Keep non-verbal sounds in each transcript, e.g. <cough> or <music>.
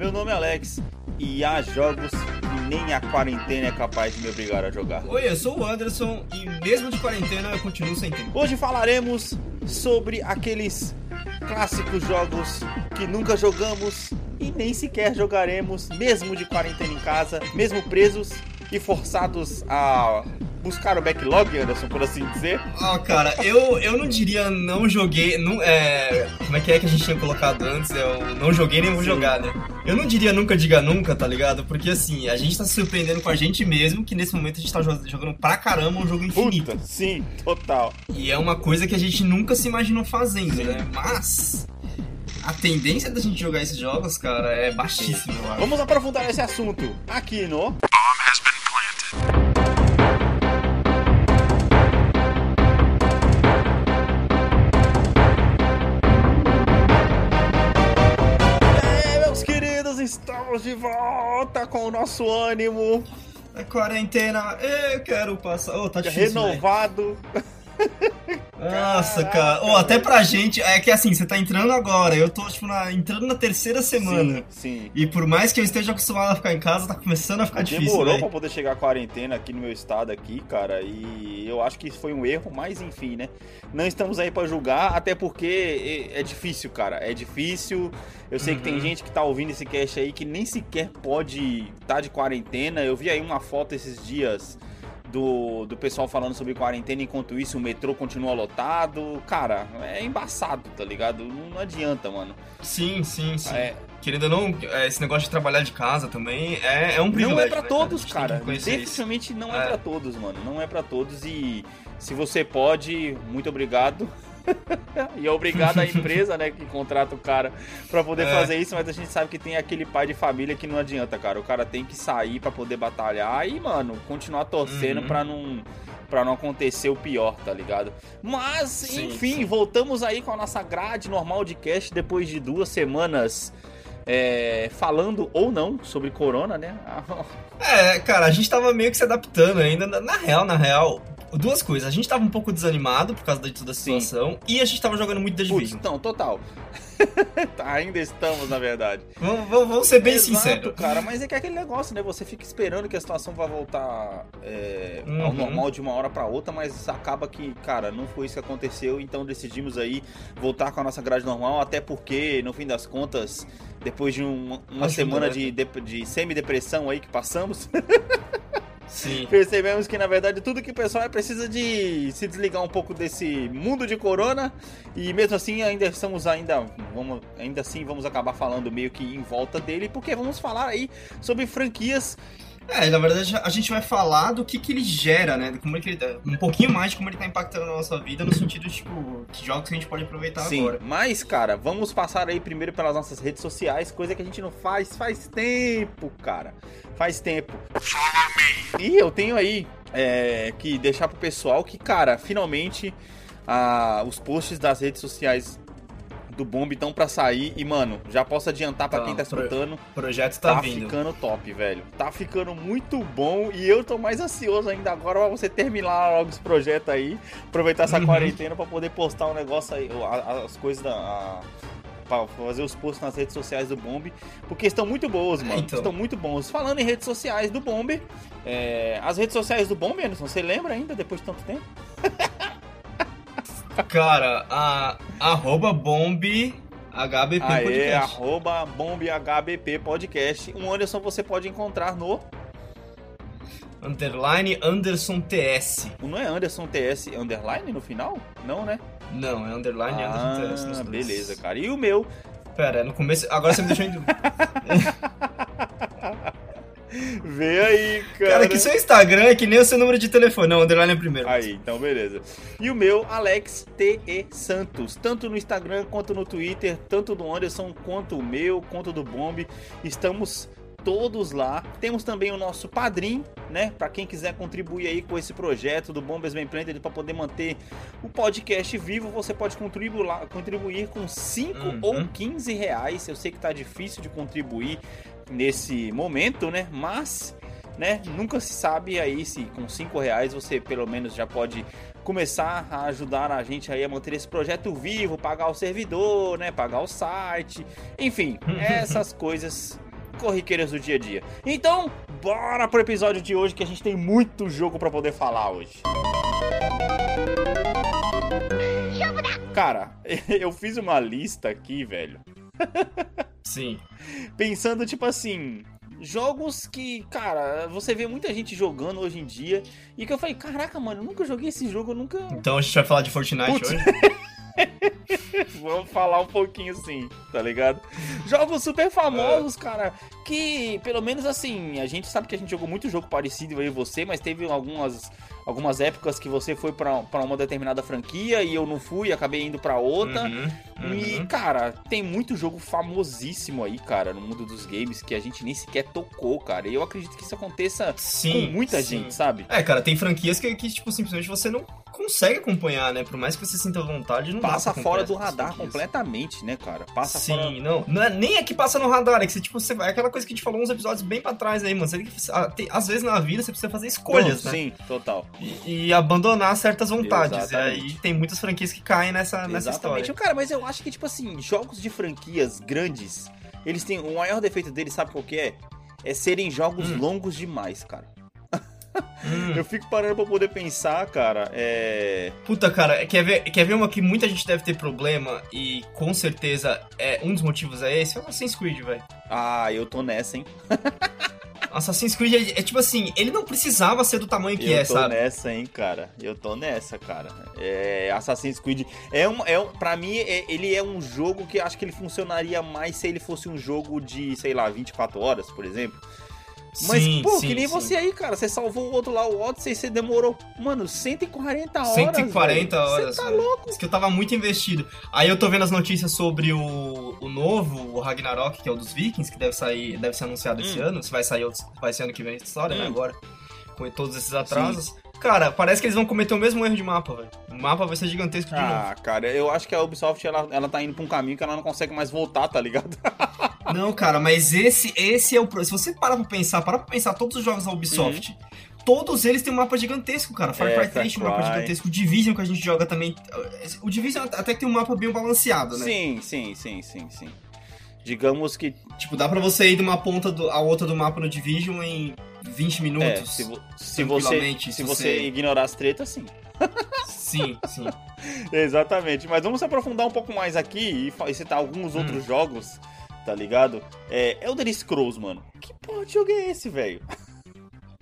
Meu nome é Alex e há jogos que nem a quarentena é capaz de me obrigar a jogar. Oi, eu sou o Anderson e mesmo de quarentena eu continuo sem tempo. Hoje falaremos sobre aqueles clássicos jogos que nunca jogamos e nem sequer jogaremos, mesmo de quarentena em casa, mesmo presos e forçados a buscar o backlog, Anderson, por assim dizer? Ah, cara, eu, eu não diria não joguei. Não, é, como é que é que a gente tinha colocado antes? Eu não joguei nem vou Sim. jogar, né? Eu não diria nunca diga nunca, tá ligado? Porque assim, a gente tá se surpreendendo com a gente mesmo que nesse momento a gente tá jogando pra caramba um jogo infinito. Puta, sim, total. E é uma coisa que a gente nunca se imaginou fazendo, né? Mas a tendência da gente jogar esses jogos, cara, é baixíssima, eu acho. Vamos aprofundar esse assunto aqui no. Estamos de volta com o nosso ânimo. É quarentena, eu quero passar. Oh, tá difícil, Renovado. Nossa, cara. Ou oh, até pra gente, é que assim, você tá entrando agora, eu tô, tipo, na, entrando na terceira semana. Sim, sim. E por mais que eu esteja acostumado a ficar em casa, tá começando a ficar Demorou difícil. Demorou pra poder chegar a quarentena aqui no meu estado aqui, cara. E eu acho que isso foi um erro, mas enfim, né? Não estamos aí para julgar, até porque é, é difícil, cara. É difícil. Eu sei uhum. que tem uhum. gente que tá ouvindo esse cast aí que nem sequer pode estar tá de quarentena. Eu vi aí uma foto esses dias do, do pessoal falando sobre quarentena, enquanto isso o metrô continua lotado. Cara, é embaçado, tá ligado? Não, não adianta, mano. Sim, sim, sim. É, Querendo ou não, é, esse negócio de trabalhar de casa também é, é um privilégio. Não é pra né, todos, cara. Definitivamente não é, é pra todos, mano. Não é pra todos. E se você pode, muito obrigado. E é obrigado à empresa, né, que contrata o cara para poder é. fazer isso, mas a gente sabe que tem aquele pai de família que não adianta, cara. O cara tem que sair para poder batalhar e, mano, continuar torcendo uhum. para não para não acontecer o pior, tá ligado? Mas, sim, enfim, sim. voltamos aí com a nossa grade normal de cast depois de duas semanas é, falando ou não sobre corona, né? é, cara, a gente tava meio que se adaptando ainda. Na real, na real, duas coisas. A gente tava um pouco desanimado por causa da situação Sim. e a gente tava jogando muito The Division. Então, total. <laughs> Tá, ainda estamos, na verdade. Vamos, vamos ser bem sinceros. cara, mas é que é aquele negócio, né? Você fica esperando que a situação vai voltar é, uhum. ao normal de uma hora para outra, mas acaba que, cara, não foi isso que aconteceu, então decidimos aí voltar com a nossa grade normal, até porque, no fim das contas, depois de um, uma Ajuda, semana né? de, de, de semi-depressão aí que passamos. <laughs> Sim. percebemos que na verdade tudo que o pessoal é precisa de se desligar um pouco desse mundo de corona e mesmo assim ainda estamos ainda vamos ainda assim vamos acabar falando meio que em volta dele porque vamos falar aí sobre franquias é, na verdade a gente vai falar do que, que ele gera, né? Como ele, um pouquinho mais de como ele tá impactando na nossa vida, no sentido de, tipo, que jogos que a gente pode aproveitar Sim, agora. Mas, cara, vamos passar aí primeiro pelas nossas redes sociais, coisa que a gente não faz faz tempo, cara. Faz tempo. E eu tenho aí é, que deixar pro pessoal que, cara, finalmente ah, os posts das redes sociais do Bomb estão para sair e, mano, já posso adiantar para quem tá escutando. O projeto tá, tá vindo. ficando top, velho. Tá ficando muito bom e eu tô mais ansioso ainda agora pra você terminar logo esse projeto aí, aproveitar essa uhum. quarentena para poder postar um negócio aí, as coisas da a, pra fazer os posts nas redes sociais do Bomb, porque estão muito boas, mano. Então. Estão muito bons. Falando em redes sociais do Bomb, é, as redes sociais do Bomb, Anderson, você lembra ainda depois de tanto tempo? <laughs> Cara, a arroba bomb HBP Aê, Podcast. arroba bomb HBP Podcast. Um Anderson você pode encontrar no underline Anderson TS. Não é Anderson TS underline no final? Não, né? Não, é underline ah, Anderson TS. Beleza, cara. E o meu? Pera, no começo. Agora você me deixou em dúvida. <laughs> <laughs> Vê aí, cara. Cara, que seu Instagram é que nem o seu número de telefone. Não, underline é primeiro. Aí, então beleza. E o meu, Alex T.E. Santos. Tanto no Instagram quanto no Twitter, tanto do Anderson quanto o meu, quanto do Bomb. Estamos todos lá. Temos também o nosso padrinho, né? Para quem quiser contribuir aí com esse projeto do Bombas Bem Planted para poder manter o podcast vivo, você pode contribuir, lá, contribuir com 5 uhum. ou 15 reais. Eu sei que tá difícil de contribuir nesse momento, né? Mas, né? Nunca se sabe aí se com 5 reais você pelo menos já pode começar a ajudar a gente aí a manter esse projeto vivo, pagar o servidor, né? Pagar o site, enfim, <laughs> essas coisas corriqueiras do dia a dia. Então, bora pro episódio de hoje que a gente tem muito jogo para poder falar hoje. Cara, <laughs> eu fiz uma lista aqui, velho. <laughs> Sim. Pensando, tipo assim, jogos que, cara, você vê muita gente jogando hoje em dia. E que eu falei, caraca, mano, eu nunca joguei esse jogo, eu nunca. Então a gente vai falar de Fortnite Putz. hoje? <laughs> Vamos falar um pouquinho assim, tá ligado? Jogos super famosos, cara, que pelo menos assim, a gente sabe que a gente jogou muito jogo parecido aí você, mas teve algumas algumas épocas que você foi pra pra uma determinada franquia e eu não fui, acabei indo pra outra. Uhum, E, uhum. cara, tem muito jogo famosíssimo aí, cara, no mundo dos games que a gente nem sequer tocou, cara. E eu acredito que isso aconteça Sim, com muita sim. gente, sabe? É, cara, tem franquias que, que, tipo, simplesmente você não consegue acompanhar, né? Por mais que você sinta vontade, não Passa fora do radar completamente, né, cara? Passa Sim, fora. não. não é, nem é que passa no radar, é que você, tipo, você, é aquela coisa que a gente falou uns episódios bem pra trás aí, mano. Você tem que, às vezes na vida você precisa fazer escolhas, Não, né? Sim, total. E, e abandonar certas vontades. Exatamente. E aí tem muitas franquias que caem nessa, nessa Exatamente. história. Cara, mas eu acho que, tipo assim, jogos de franquias grandes, eles têm. O maior defeito deles, sabe qual que é? É serem jogos Hum. longos demais, cara. Hum. Eu fico parando pra poder pensar, cara. É. Puta, cara, quer ver, quer ver uma que muita gente deve ter problema e com certeza é um dos motivos é esse? É o Assassin's Creed, velho. Ah, eu tô nessa, hein? <laughs> Assassin's Creed é, é tipo assim, ele não precisava ser do tamanho que eu é, tô sabe? nessa, hein, cara. Eu tô nessa, cara. É, Assassin's Creed é um, é um, pra mim é- ele é um jogo que acho que ele funcionaria mais se ele fosse um jogo de, sei lá, 24 horas, por exemplo. Mas, Sim, pô, sim, que nem sim. você aí, cara. Você salvou o outro lá, o Odyssey, você demorou, mano, 140 horas. 140 velho. horas. Você tá velho. louco? Diz que eu tava muito investido. Aí eu tô vendo as notícias sobre o, o novo, o Ragnarok, que é o dos Vikings, que deve sair, deve ser anunciado esse Hum. ano. Se vai sair outro, vai ser ano que vem essa história, né? Hum. Agora. Com todos esses atrasos. Cara, parece que eles vão cometer o mesmo erro de mapa, velho. O mapa vai ser gigantesco de novo. Ah, cara, eu acho que a Ubisoft ela, ela tá indo pra um caminho que ela não consegue mais voltar, tá ligado? <laughs> Não, cara, mas esse, esse é o. Se você parar pra pensar, parar pra pensar todos os jogos da Ubisoft. Todos eles têm um mapa gigantesco, cara. Far É, Cry Far 3 tem um mapa gigantesco. O Division que a gente joga também. O Division até que tem um mapa bem balanceado, né? Sim, sim, sim, sim, sim. Digamos que Tipo, dá pra você ir de uma ponta do- à outra do mapa no Division em 20 é, minutos. se, vo- se você se se você você- ignorar as tretas, sim. Sim, sim. <laughs> Exatamente. Mas vamos se aprofundar um pouco mais aqui e, e citar alguns Hum. outros jogos, tá ligado? É Elder Scrolls, mano. Que porra de jogo é esse, velho?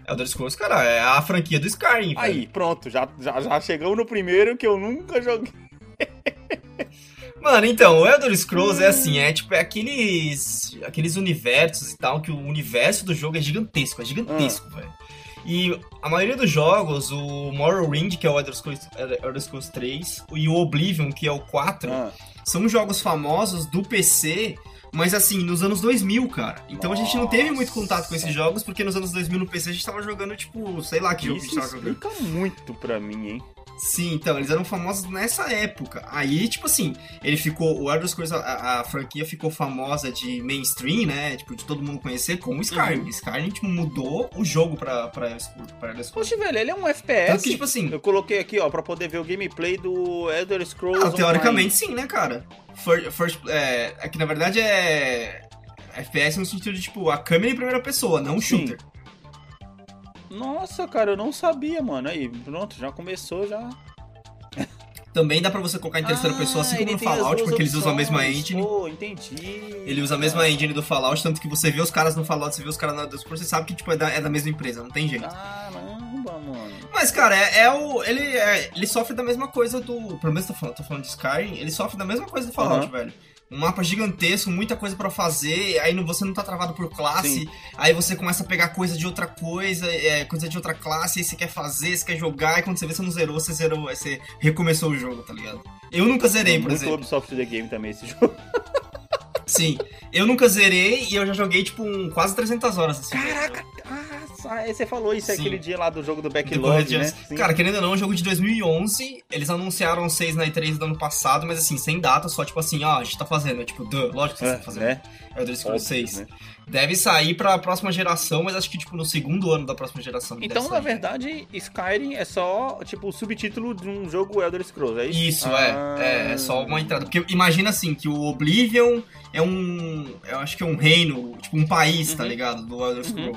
Elder Scrolls, cara, é a franquia do Skyrim. velho. Aí, pronto, já, já, já chegamos no primeiro que eu nunca joguei. Mano, então, o Elder Scrolls é assim, é tipo, é aqueles, aqueles universos e tal, que o universo do jogo é gigantesco, é gigantesco, velho. E a maioria dos jogos, o Morrowind, que é o Elder Scrolls, Elder Scrolls 3, e o Oblivion, que é o 4, Ah, são jogos famosos do PC, mas assim, nos anos 2000, cara. Então a gente não teve muito contato com esses jogos, porque nos anos 2000 no PC a gente tava jogando, tipo, sei lá que jogo que a gente isso tava jogando. explica muito pra mim, hein? Sim, então, eles eram famosos nessa época. Aí, tipo assim, ele ficou. O Elder Scrolls, a, a franquia ficou famosa de mainstream, né? Tipo, de todo mundo conhecer, como o Skyrim. Uhum. Skyrim, tipo, mudou o jogo pra, pra, pra Elder Scrolls. Poxa, velho, ele é um FPS. Tanto que, tipo assim, Eu coloquei aqui, ó, pra poder ver o gameplay do Elder Scrolls. ah, teoricamente Online. sim, né, cara? First, first, é, é que na verdade é. FPS no sentido de, tipo, a câmera em primeira pessoa, não Sim. shooter. Nossa, cara, eu não sabia, mano. Aí, pronto, já começou, já. Também dá pra você colocar em terceira Ah, pessoa, assim como no Fallout, porque eles usam a mesma engine. Pô, entendi. Ele usa a mesma engine do Fallout, tanto que você vê os caras no Fallout, você vê os caras Elder Scrolls, você sabe que, tipo, é da, é da mesma empresa, não tem jeito. Caramba, mano. Mas, cara, é, é o. Ele, é- ele sofre da mesma coisa do. Pelo menos tô falando, tô falando de Skyrim, ele sofre da mesma coisa do Fallout, Aham. velho. Um mapa gigantesco, muita coisa pra fazer, aí você não tá travado por classe, Sim. aí você começa a pegar coisa de outra coisa, é, coisa de outra classe, aí você quer fazer, você quer jogar, e quando você vê, você não zerou, você zerou, aí você recomeçou o jogo, tá ligado? Eu nunca zerei, por Muito exemplo. Ubisoft The Game também esse <laughs> jogo. Sim, eu nunca zerei e eu já joguei, tipo, um, quase 300 horas. Assim, Caraca, ah, Ah, você falou isso Sim. aquele dia lá do jogo do Backlog, né? Sim. Cara, querendo ou não, é um jogo de 2011. Eles anunciaram seis na E3 do ano passado, mas assim, sem data, só tipo assim, ó, a gente tá fazendo. É tipo, duh, lógico que vocês é, estão fazendo. né? Elder Scrolls Óbvio, 6. né? Deve sair pra próxima geração, mas acho que tipo no segundo ano da próxima geração. Então, na verdade, Skyrim é só, tipo, o subtítulo de um jogo Elder Scrolls, é isso? Isso, Ah. é, é. É só uma entrada. Porque imagina assim, que o Oblivion é um. Eu acho que é um reino, tipo um país, tá Uhum. ligado? Do Elder Uhum.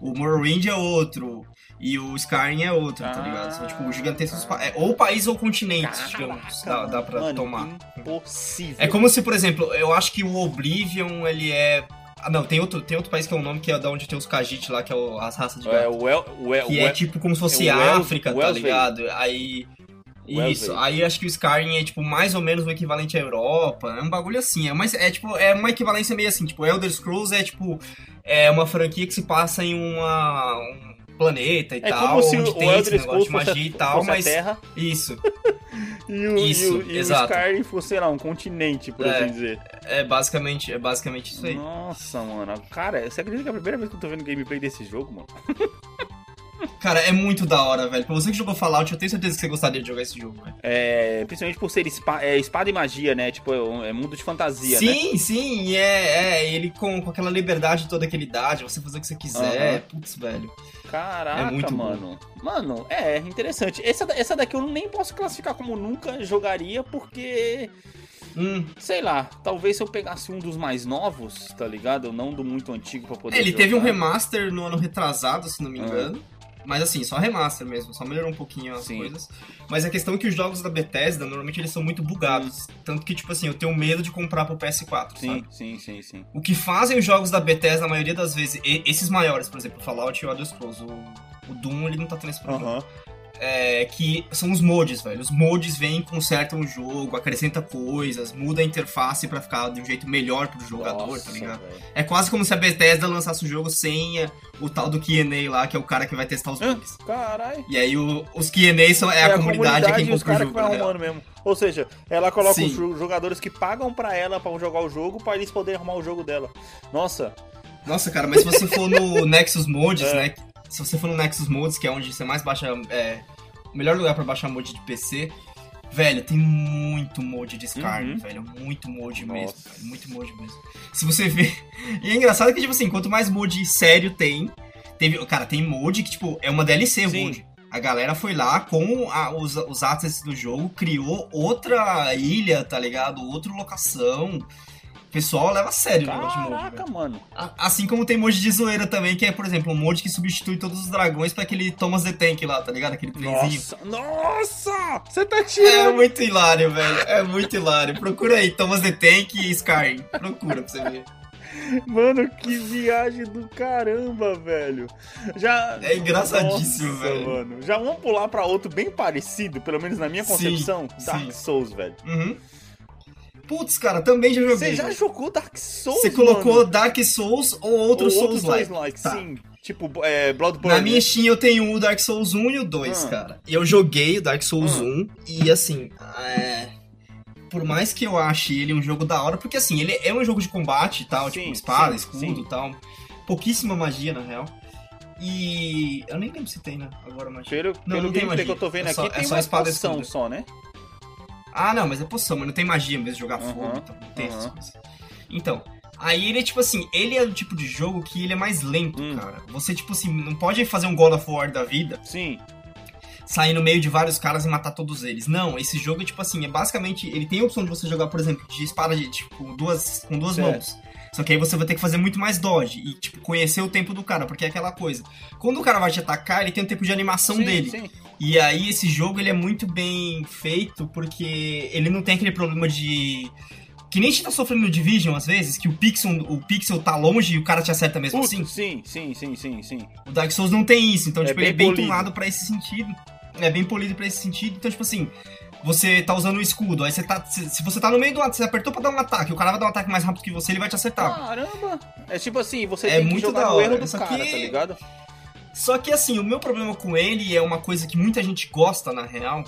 O Morrowind é outro. E o Skyrim é outro, tá Ah, ligado? São tipo gigantescos. pa- É, ou país ou continentes, digamos. Caraca, Dá, dá pra mano, tomar. Impossível. É como se, por exemplo, eu acho que o Oblivion, ele é. Ah, não, tem outro, tem outro país que é o nome que é da onde tem os Khajiit lá, que é o- as raças de gato. É, o El, o El, Que o é El- tipo como se fosse é o El- África, o tá ligado? Aí. Isso, aí acho que o Skyrim é tipo mais ou menos o equivalente à Europa. É um bagulho assim. É, mais, é tipo, é uma equivalência meio assim. Tipo, Elder Scrolls é tipo. É uma franquia que se passa em uma. um planeta e É tal. como se onde o tem esse Elder negócio Scrolls de magia e tal, mas. Terra Isso. <laughs> e o, Isso, e o, e o exato. Skyrim fosse, sei lá, um continente, por É. assim dizer. É basicamente, é basicamente isso aí. Nossa, mano. Cara, você acredita que é a primeira vez que eu tô vendo gameplay desse jogo, mano? <laughs> Cara, é muito da hora, velho. Pra você que jogou Fallout, eu tenho certeza que você gostaria de jogar esse jogo, velho. É, principalmente por ser espa- é, espada e magia, né? Tipo, é, é mundo de fantasia, né? Sim, sim, e é, é ele com, com aquela liberdade toda que ele dá, de você fazer o que você quiser. Aham. Putz, velho. Caraca, É muito bom. mano. Mano, é interessante. Essa, essa daqui eu nem posso classificar como nunca jogaria, porque, Hum. sei lá, talvez se eu pegasse um dos mais novos, tá ligado? Não do muito antigo pra poder Ele jogar. teve um remaster no ano retrasado, se não me Ah. engano. Mas assim, só remaster mesmo, só melhorou um pouquinho as Sim. coisas. Mas a questão é que os jogos da Bethesda, normalmente eles são muito bugados. Tanto que, tipo assim, eu tenho medo de comprar pro PS4, Sim, sabe? sim, sim, sim. O que fazem os jogos da Bethesda, a maioria das vezes, e- esses maiores, por exemplo, o Fallout e o Elder Scrolls, o, o Doom, ele não tá tendo esse problema. Aham. É, que são os mods, velho. Os mods vêm, consertam o jogo, acrescenta coisas, muda a interface pra ficar de um jeito melhor pro jogador, Nossa, tá ligado? velho. É quase como se a Bethesda lançasse o jogo sem o tal do Q&A lá, que é o cara que vai testar os bugs. Caralho. E aí o- os Q&A são é, a comunidade, é quem e os compra o caras que jogo. vai real. arrumando mesmo. Ou seja, ela coloca Sim. os jo- jogadores que pagam pra ela pra jogar o jogo pra eles poderem arrumar o jogo dela. Nossa, Nossa, cara, mas se você for no <laughs> Nexus Mods, É. né? Se você for no Nexus Mods, que é onde você mais baixa. É, o melhor lugar pra baixar mod de PC. Velho, tem muito mod de Skyrim, Uhum. velho. Muito mod mesmo, Nossa. velho. Muito mod mesmo. Se você ver. <laughs> E é engraçado que, tipo assim, quanto mais mod sério tem. Teve, cara, tem mod que, tipo, é uma DLC Sim. mod. A galera foi lá com a- os, os assets do jogo, criou outra ilha, tá ligado? Outra locação. O pessoal leva a sério o negócio de caraca, mano. A- Assim como tem mod de zoeira também, que é, por exemplo, um mod que substitui todos os dragões pra aquele Thomas the Tank lá, tá ligado? Aquele trenzinho. Nossa, nossa! Você tá É tirando. muito hilário, velho. É muito hilário. Procura aí, Thomas the Tank e Skyrim. Procura pra você ver. Mano, que viagem do caramba, velho. Já. É engraçadíssimo, Nossa, velho. Mano. Já vamos pular pra outro bem parecido, pelo menos na minha Sim, concepção. Dark sim. Souls, velho. Uhum. Putz, cara, também já Você joguei. já velho. jogou Dark Souls? Você colocou mano? Dark Souls ou outro Ou Souls like? Souls-like, Tá. sim. Tipo, é, Bloodborne. Na minha Steam eu tenho o Dark Souls 1 e o 2, Ah. cara. E eu joguei o Dark Souls Ah. 1 e assim, é... por mais que eu ache ele um jogo da hora, porque assim, ele é um jogo de combate e tal, Sim, tipo espada, sim, escudo e tal. Pouquíssima magia, na real. E eu nem lembro se tem, né? Agora magia. Pelo, Não, pelo não tem magia. que eu tô vendo É só- aqui, é tem só uma espada e poção só, né? Ah, não, mas é poção, mas não tem magia mesmo, jogar Aham, fogo e tal. Não tem essas aham. coisas. Então, aí ele é tipo assim, ele é o tipo de jogo que ele é mais lento, Hum. cara. Você, tipo assim, não pode fazer um God of War da vida Sim. sair no meio de vários caras e matar todos eles. Não, esse jogo é tipo assim, é basicamente. Ele tem a opção de você jogar, por exemplo, de espada de tipo, duas, com duas Certo. mãos. Só que aí você vai ter que fazer muito mais dodge e, tipo, conhecer o tempo do cara, porque é aquela coisa. Quando o cara vai te atacar, ele tem um tempo de animação sim, dele. Sim. E aí esse jogo ele é muito bem feito porque ele não tem aquele problema de. Que nem a gente tá sofrendo no Division às vezes, que o pixel, o pixel tá longe e o cara te acerta mesmo Putz, assim. sim, sim, sim, sim, sim. O Dark Souls não tem isso, então, É tipo, bem ele é bem polido. tunado pra esse sentido. É bem polido pra esse sentido, então, tipo assim, você tá usando o escudo, aí você tá. Se, se você tá no meio do você apertou pra dar um ataque, o cara vai dar um ataque mais rápido que você, ele vai te acertar. Caramba! É tipo assim, você É tem que muito jogar da no hora, erro do só cara, que- tá ligado? Só que assim, o meu problema com ele é uma coisa que muita gente gosta, na real.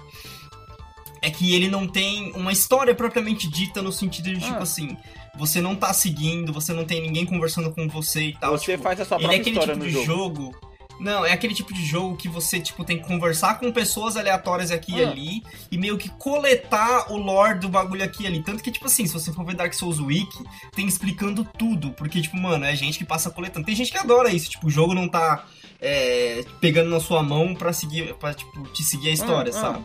É que ele não tem uma história propriamente dita no sentido de, tipo Ah. assim, você não tá seguindo, você não tem ninguém conversando com você e tal. Você tipo, faz a sua ele é própria aquele história tipo no de jogo. jogo. Não, é aquele tipo de jogo que você, tipo, tem que conversar com pessoas aleatórias aqui e Ah. ali e meio que coletar o lore do bagulho aqui e ali. Tanto que, tipo assim, se você for ver Dark Souls Wiki, tem explicando tudo. Porque, tipo, mano, é gente que passa coletando. Tem gente que adora isso, tipo, o jogo não tá é, pegando na sua mão pra seguir, pra, tipo, te seguir a história, Ah, ah. sabe?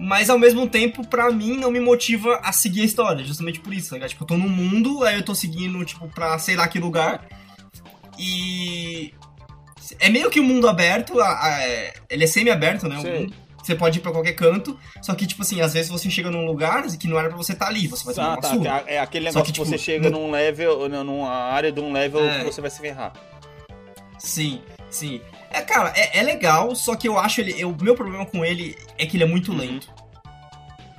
Mas ao mesmo tempo, pra mim, não me motiva a seguir a história, justamente por isso, tá ligado? Tipo, eu tô no mundo, aí eu tô seguindo, tipo, pra sei lá que lugar. E. É meio que um mundo aberto, a- a- é- ele é semi-aberto, né? Você pode ir pra qualquer canto, só que, tipo assim, às vezes você chega num lugar que não era pra você estar ali, você vai tomar Ah, uma tá. surra. É aquele Só negócio que, que, você tipo, chega no- num level, numa área de um level É. que você vai se ferrar. Sim, sim. É, cara, é, é legal, só que eu acho ele. O meu problema com ele é que ele é muito Uhum. lento.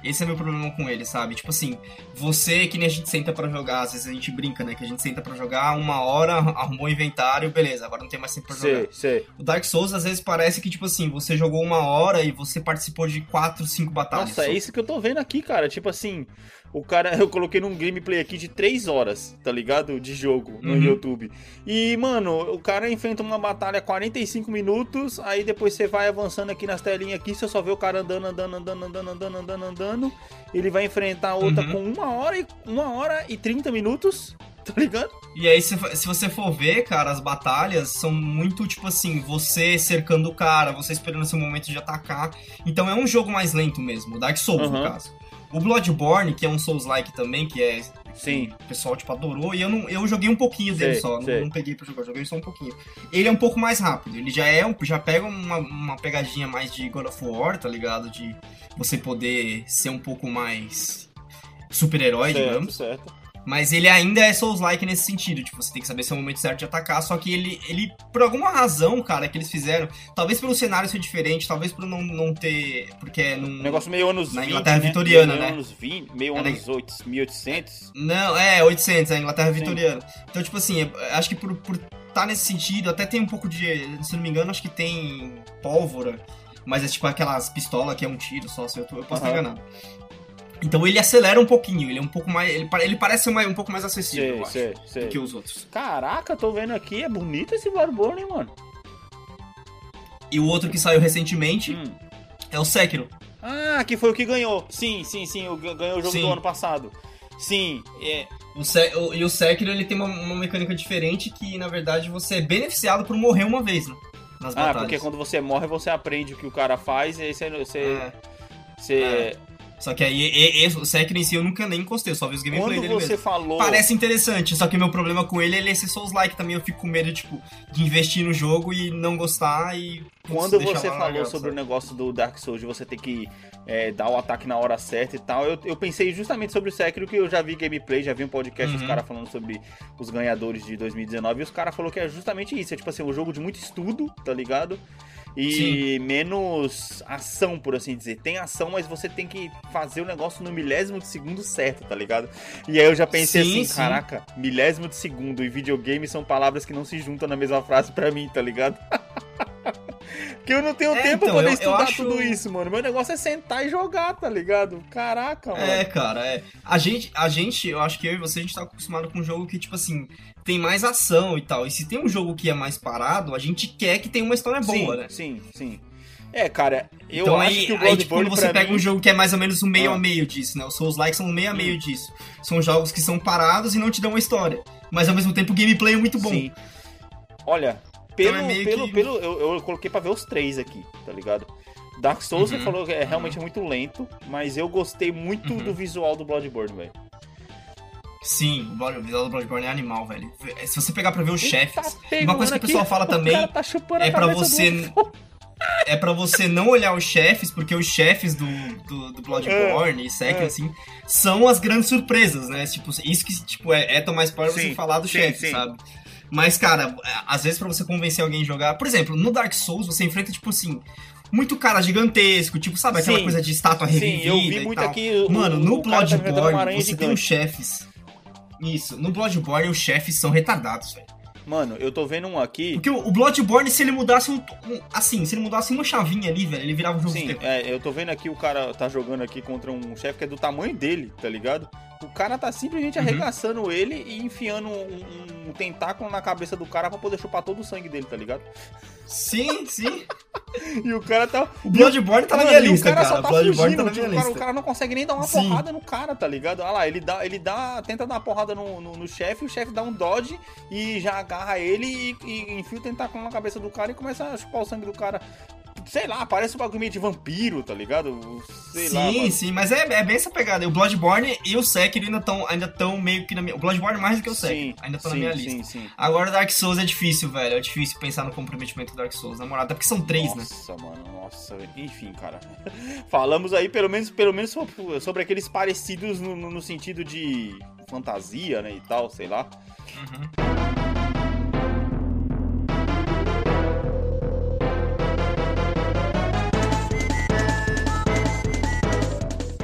Esse é meu problema com ele, sabe? Tipo assim, você que nem a gente senta pra jogar, às vezes a gente brinca, né? Que a gente senta pra jogar uma hora, arrumou o inventário, beleza, agora não tem mais tempo pra jogar. Sei, sei. O Dark Souls às vezes parece que, tipo assim, você jogou uma hora e você participou de quatro, cinco batalhas. Nossa, só. é isso que eu tô vendo aqui, cara. Tipo assim, o cara, <laughs> eu coloquei num gameplay aqui de 3 horas, tá ligado? De jogo no Uhum. YouTube. E, mano, o cara enfrenta uma batalha 45 minutos, aí depois você vai avançando aqui nas telinhas aqui, você só vê o cara andando, andando, andando, andando, andando, andando, andando. Ele vai enfrentar outra Uhum. com uma hora e uma hora e 30 minutos, <laughs> tá ligado? E aí, se, se você for ver, cara, as batalhas são muito, tipo assim, você cercando o cara, você esperando seu momento de atacar. Então é um jogo mais lento mesmo, Dark Souls, no Uhum. caso. O Bloodborne, que é um Souls-like também, que é... Sim. O pessoal, tipo, adorou. E eu, não, eu joguei um pouquinho dele Sei, só, não, sei. não peguei pra jogar, joguei só um pouquinho. Ele é um pouco mais rápido, ele já é, um- já pega uma, uma pegadinha mais de God of War, tá ligado? De você poder ser um pouco mais super-herói, digamos. Certo. Mas ele ainda é Souls-like nesse sentido, tipo, você tem que saber seu momento certo de atacar, só que ele, ele por alguma razão, cara, que eles fizeram, talvez pelo cenário ser diferente, talvez por não, não ter, porque é num... Um negócio meio anos Na 20, Inglaterra né? vitoriana, meio né? Anos 20, meio É, anos 8, 1800. Não, é, 800, é a Inglaterra Sim. vitoriana. Então, tipo assim, é- acho que por, por tá nesse sentido, até tem um pouco de, se não me engano, acho que tem pólvora, mas é tipo aquelas pistolas que é um tiro só, se eu, tô- eu posso estar Aham. enganado. Então ele acelera um pouquinho, ele é um pouco mais, ele, ele parece ser um pouco mais acessível, Sei, eu acho, sei, sei. que os outros. Caraca, tô vendo aqui, é bonito esse Bloodborne, hein, mano. E o outro que saiu recentemente Hum. é o Sekiro. Ah, que foi o que ganhou. Sim, sim, sim, o ganhou o jogo Sim. do ano passado. Sim, é. O Se- o- e o Sekiro ele tem uma, uma mecânica diferente que, na verdade, você é beneficiado por morrer uma vez, né? Nas Ah, batalhas. porque quando você morre, você aprende o que o cara faz e aí você. você, É, você- É. Só que aí, e- e- o Sekiro em si eu nunca nem encostei, eu só vi os gameplay Quando dele você mesmo. falou. Parece interessante, só que o meu problema com ele é ele ser Souls-like também. Eu fico com medo, tipo, de investir no jogo e não gostar e. Quando você falou sobre o sabe? negócio do Dark Souls, de você ter que é, dar o ataque na hora certa e tal, eu, eu pensei justamente sobre o Sekiro, que eu já vi gameplay, já vi um podcast dos Uhum. caras falando sobre os ganhadores de 2019, e os caras falaram que é justamente isso, é tipo assim, um jogo de muito estudo, tá ligado? E menos ação, por assim dizer. Tem ação, mas você tem que fazer o negócio no milésimo de segundo certo, tá ligado? E aí eu já pensei Sim, assim, sim. caraca, milésimo de segundo e videogame são palavras que não se juntam na mesma frase pra mim, tá ligado? <laughs> Porque eu não tenho É, tempo então, pra poder eu- eu estudar acho- tudo isso, mano. Meu negócio é sentar e jogar, tá ligado? Caraca, mano. É, cara, é. A gente, a gente, eu acho que eu e você, a gente tá acostumado com um jogo que, tipo assim, tem mais ação e tal. E se tem um jogo que é mais parado, a gente quer que tenha uma história boa, sim, né? sim, sim. É, cara, eu então acho aí, que o aí Bloodborne tipo, quando você pega mim... um jogo que é mais ou menos um meio Ah. a meio disso, né? Os Souls likes são meio a meio disso. São jogos que são parados e não te dão uma história. Mas ao mesmo tempo o gameplay é muito bom. Sim. Olha, pelo, Então é pelo, que- pelo eu, eu coloquei pra ver os três aqui, tá ligado? Dark Souls, Uhum. você falou que é realmente muito lento, mas eu gostei muito Uhum. do visual do Bloodborne, velho. Sim, o visual do Bloodborne é animal, velho. Se você pegar pra ver os Ele chefes, tá uma coisa que o pessoal fala também tá é pra você- <laughs> é pra você não olhar os chefes, porque os chefes do, do, do Bloodborne e Sekiro, É. assim, são as grandes surpresas, né? Tipo, isso que tipo, é, é tomar spoiler Sim, você falar do sim, chefe, sim. sabe? Mas, cara, é, às vezes pra você convencer alguém a jogar... Por exemplo, no Dark Souls você enfrenta, tipo assim, muito cara gigantesco, tipo, sabe? Aquela Sim. coisa de estátua Sim, revivida eu vi muito aqui. Mano, o, no tá Bloodborne aranha você tem os gigante. chefes... Isso, no Bloodborne os chefes são retardados, velho. Mano, eu tô vendo um aqui. Porque o Bloodborne, se ele mudasse um, um, Assim, se ele mudasse uma chavinha ali, velho, ele virava um jogo Sim, é, eu tô vendo aqui o cara tá jogando aqui contra um chefe que é do tamanho dele, tá ligado? O cara tá simplesmente Uhum. arregaçando ele e enfiando um, um tentáculo na cabeça do cara pra poder chupar todo o sangue dele, tá ligado? Sim, sim. <laughs> <laughs> E o cara tá. O Bloodborne tá na minha lista, o cara. cara. só tá Bloodborne fugindo, tá tipo, o, cara, o lista. cara não consegue nem dar uma Sim. porrada no cara, tá ligado? Olha lá, ele dá, ele dá, tenta dar uma porrada no, no, no chefe, o chefe dá um dodge e já agarra ele e, e enfia o tentáculo na cabeça do cara e começa a chupar o sangue do cara. Sei lá, parece um bagulho meio de vampiro, tá ligado? Sei lá. sim, mano. sim, mas é, é bem essa pegada. O Bloodborne e o Sekiro ainda estão ainda tão meio que na minha. O Bloodborne mais do que o Sekiro. ainda estão na sim, minha lista. Sim, sim. Agora Dark Souls é difícil, velho. É difícil pensar no comprometimento do Dark Souls, na moral. Até porque são três, né? Nossa, mano, nossa. Enfim, cara. <laughs> Falamos aí pelo menos, pelo menos sobre, aqueles parecidos no- no sentido de fantasia, né, e tal, sei lá. Uhum.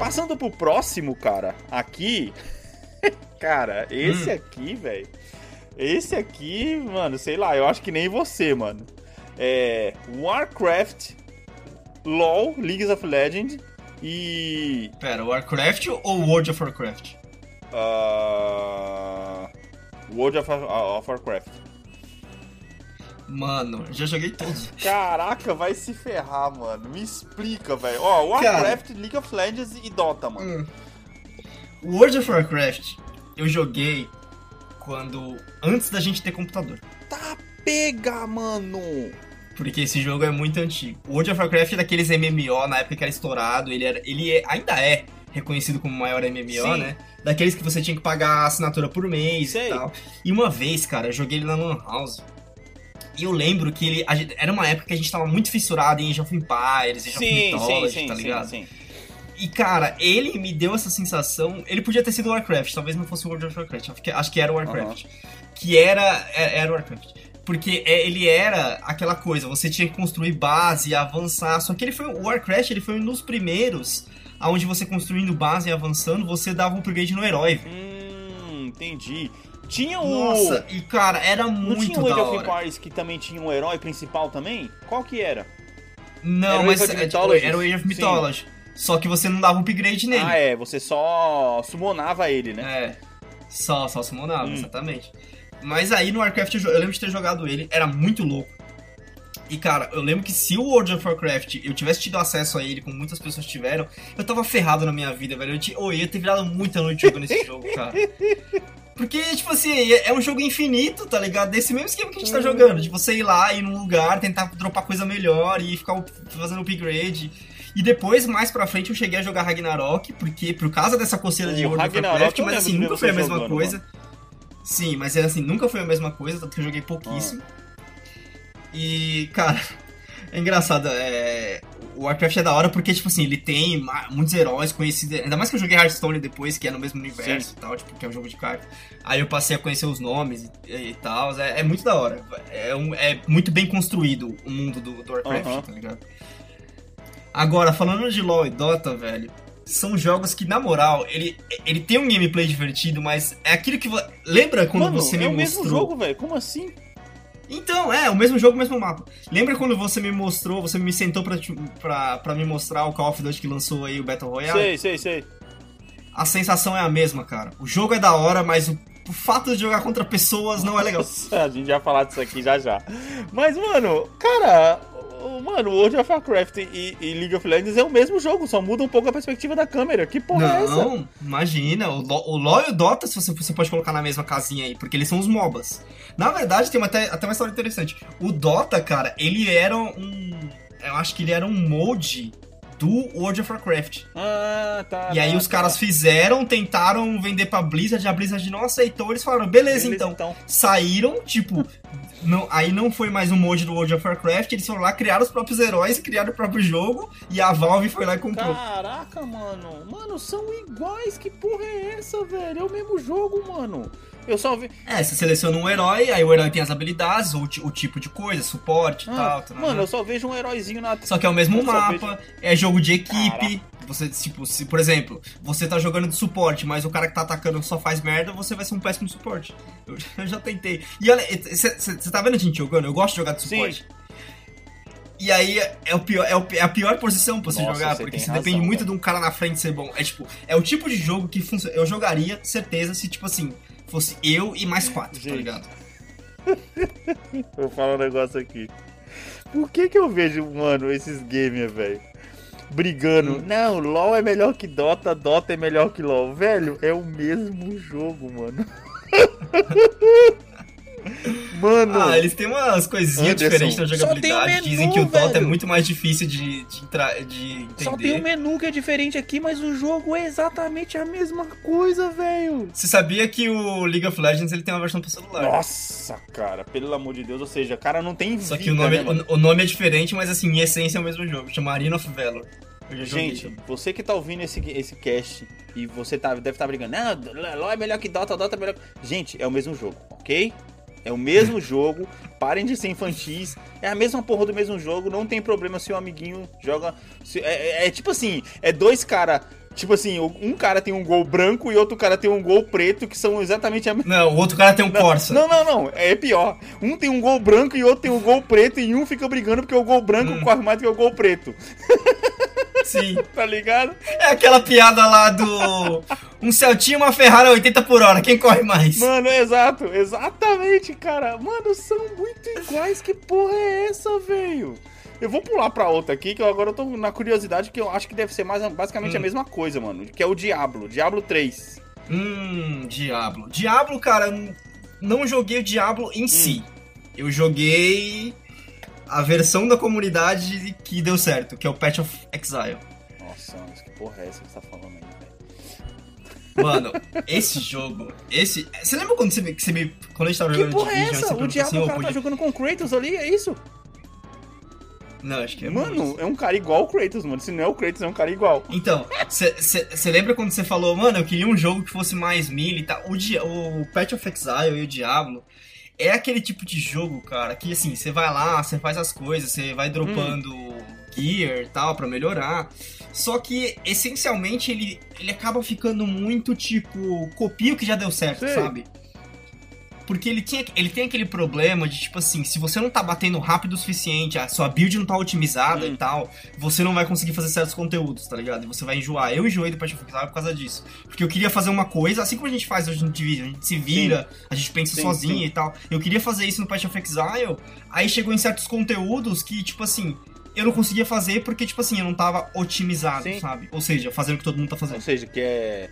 Passando pro próximo, cara, aqui. <laughs> cara, esse Hum. aqui, velho. Esse aqui, mano, sei lá, eu acho que nem você, mano. É. Warcraft, LOL, League of Legends e. Pera, Warcraft ou World of Warcraft? ah, World of, of Warcraft. Mano, já joguei todos. Caraca, vai se ferrar, mano. Me explica, velho. Ó, Warcraft, League of Legends e Dota, mano. Hum. World of Warcraft eu joguei quando. antes da gente ter computador. Tá pega, mano. Porque esse jogo é muito antigo. O World of Warcraft é daqueles MMO na época que era estourado. Ele, era, ele é- ainda é reconhecido como o maior MMO, Sim. né? Daqueles que você tinha que pagar assinatura por mês Sei. e tal. E uma vez, cara, eu joguei ele na Lan House. E eu lembro que ele. gente- era uma época que a gente tava muito fissurado em Age of Empires, Age of Sim, sim, Mythology, sim, tá sim, ligado? sim. E, cara, ele me deu essa sensação. Ele podia ter sido Warcraft, talvez não fosse o World of Warcraft. acho que- era o Warcraft. Que era. é- Era o Warcraft. Porque é, ele era aquela coisa, você tinha que construir base e avançar. Só que ele foi. O Warcraft ele foi um dos primeiros. Onde você construindo base e avançando, você dava um upgrade no herói. Hum, entendi. Tinha o. Nossa, e cara, era Não muito tinha o Age of. Empires que também tinha um herói principal também? Qual que era? Não, Era o mas of é, tipo, era o Age of Sim. Mythology. Só que você não dava upgrade nele. Ah, é, você só summonava ele, né? É. Só, só summonava, Hum. exatamente. Mas aí no Warcraft eu, eu lembro de ter jogado ele, era muito louco. E cara, eu lembro que se o World of Warcraft eu tivesse tido acesso a ele, como muitas pessoas tiveram, eu tava ferrado na minha vida, velho. Eu, tinha, oh, eu ia ter virado muita noite jogando esse jogo, cara. <laughs> Porque, tipo assim, é é um jogo infinito, tá ligado? Desse mesmo esquema que a gente tá jogando. De você ir lá, ir num lugar, tentar dropar coisa melhor e ficar fazendo upgrade. E depois, mais pra frente, eu cheguei a jogar Ragnarok, porque por causa dessa coceira de World of Warcraft, eu mas lembro assim, nunca foi a mesma jogando, coisa. Sim, mas é assim, nunca foi a mesma coisa, tanto que eu joguei pouquíssimo. E, cara, é engraçado, é... o Warcraft é da hora porque, tipo assim, ele tem muitos heróis conhecidos, ainda mais que eu joguei Hearthstone depois, que é no mesmo universo e tal, tipo, que é um jogo de cartas. Aí eu passei a conhecer os nomes e, e tal, é, é muito da hora. É, um- é muito bem construído o mundo do, do Warcraft, Aham. tá ligado? Agora, falando de LoL e Dota, velho, são jogos que, na moral, ele, ele tem um gameplay divertido, mas é aquilo que... Lembra quando Mano, você é me o mostrou... mesmo jogo, velho. Como assim? Então, é, o mesmo jogo, o mesmo mapa. Lembra quando você me mostrou, você me sentou pra, pra, pra me mostrar o Call of Duty que lançou aí, o Battle Royale? Sei, sei, sei. A sensação é a mesma, cara. O jogo é da hora, mas o, o fato de jogar contra pessoas não é legal. Nossa, a gente vai falar disso aqui já já. Mas, mano, cara, mano, World of Warcraft e, e League of Legends é o mesmo jogo, só muda um pouco a perspectiva da câmera. Que porra é essa? Não, imagina. O, o LoL e o Dota, se você, você pode colocar na mesma casinha aí, porque eles são os MOBAs. Na verdade, tem uma, até, até uma história interessante. O Dota, cara, ele era um. Eu acho que ele era um molde do World of Warcraft. Ah, tá. E aí tá, os tá. caras fizeram, tentaram vender pra Blizzard, a Blizzard não aceitou, eles falaram, beleza, Beleza, então. Saíram, tipo, <laughs> não, aí não foi mais um molde do World of Warcraft, eles foram lá, criaram os próprios heróis, criaram o próprio jogo, e a Valve foi lá e comprou. Caraca, mano. Mano, são iguais. Que porra é essa, velho? É o mesmo jogo, mano. Eu só vi. É, você seleciona um herói, aí o herói tem as habilidades, o, ti- o tipo de coisa, suporte e Ah, tal. tal, mano, tal. eu só vejo um heróizinho na. Só que é o mesmo eu mapa, é jogo de equipe. Caraca. Você, tipo, se, por exemplo, você tá jogando de suporte, mas o cara que tá atacando só faz merda, você vai ser um péssimo suporte. <laughs> Eu, eu já tentei. E olha, você tá vendo a gente jogando? Eu gosto de jogar de Sim. suporte. E aí é, o pior, é, o- é a pior posição pra você Nossa, jogar, você porque você razão, depende muito velho. de um cara na frente ser bom. É tipo, é o tipo de jogo que funciona. Eu jogaria, certeza, se tipo assim, fosse eu e mais quatro, tá Gente. ligado? <laughs> Vou falar um negócio aqui. Por que que eu vejo, mano, esses gamers, velho? Brigando. Hum. Não, LOL é melhor que Dota, Dota é melhor que LOL. Velho, é o mesmo jogo, mano. <laughs> mano. Ah, eles têm umas coisinhas Anderson, diferentes na jogabilidade. o menu, Dizem que o Dota é velho. muito mais difícil de, de, entrar- de entender. Só tem um menu que é diferente aqui, mas o jogo é exatamente a mesma coisa, velho. Você sabia que o League of Legends ele tem uma versão pro celular? Nossa, cara, pelo amor de Deus. Ou seja, cara não tem Só vida, que o nome, né, o, o nome é diferente, mas assim, em essência é o mesmo jogo. Chama Arena of Valor. Gente, você que tá ouvindo esse, esse cast e você tá, deve estar brigando, não, LOL é melhor que Dota, Dota é melhor que... Gente, é o mesmo jogo, ok? É o mesmo jogo, parem de ser infantis, é a mesma porra do mesmo jogo, não tem problema se o amiguinho joga... se- é, é- é tipo assim, é dois cara Tipo assim, um cara tem um gol branco e outro cara tem um gol preto, que são exatamente a mesma... Não, o outro cara tem um Corsa. Não, não, não, é pior. Um tem um gol branco e outro tem um gol preto e um fica brigando porque o gol branco Hum. corre mais do que o gol preto, <laughs> Sim. tá ligado? É aquela piada lá do. Um Celtinha e uma Ferrari a 80 por hora. Quem corre mais? Mano, exato, exatamente, cara. Mano, são muito iguais. Que porra é essa, velho? Eu vou pular pra outra aqui, que eu agora eu tô na curiosidade, que eu acho que deve ser mais basicamente Hum. a mesma coisa, mano. Que é o Diablo, Diablo 3. Hum, Diablo. Diablo, cara, não joguei o Diablo em si. Eu joguei a versão da comunidade que deu certo, que é o Patch of Exile. Nossa, mas que porra é essa que você tá falando aí, velho? Mano, esse jogo, esse. Você lembra quando você, me- que você me. Quando a gente tava Que jogando porra é essa? O perguntou Diablo, assim, cara tá podia- jogando com o Kratos ali, é isso? Não, acho que é. Mano, é um cara igual o Kratos, mano. Se não é o Kratos, é um cara igual. Então, você lembra quando você falou, mano, eu queria um jogo que fosse mais melee e tal? O, Dia- o Patch of Exile e o Diablo é aquele tipo de jogo, cara, que assim, você vai lá, você faz as coisas, você vai dropando gear e tal pra melhorar. Só que, essencialmente, ele, ele acaba ficando muito tipo, copia o que já deu certo, Sei. sabe? Porque ele, tinha, ele tem aquele problema de, tipo assim, se você não tá batendo rápido o suficiente, a sua build não tá otimizada Hum. e tal, você não vai conseguir fazer certos conteúdos, tá ligado? E você vai enjoar. Eu enjoei do Patch of Exile por causa disso. Porque eu queria fazer uma coisa, assim como a gente faz hoje no Division, a gente se vira, a gente pensa Sim, sozinho sim. e tal. Eu queria fazer isso no Patch of Exile, aí chegou em certos conteúdos que, tipo assim, eu não conseguia fazer porque, tipo assim, eu não tava otimizado, Sim. sabe? Ou seja, fazendo o que todo mundo tá Ou fazendo. seja, que é.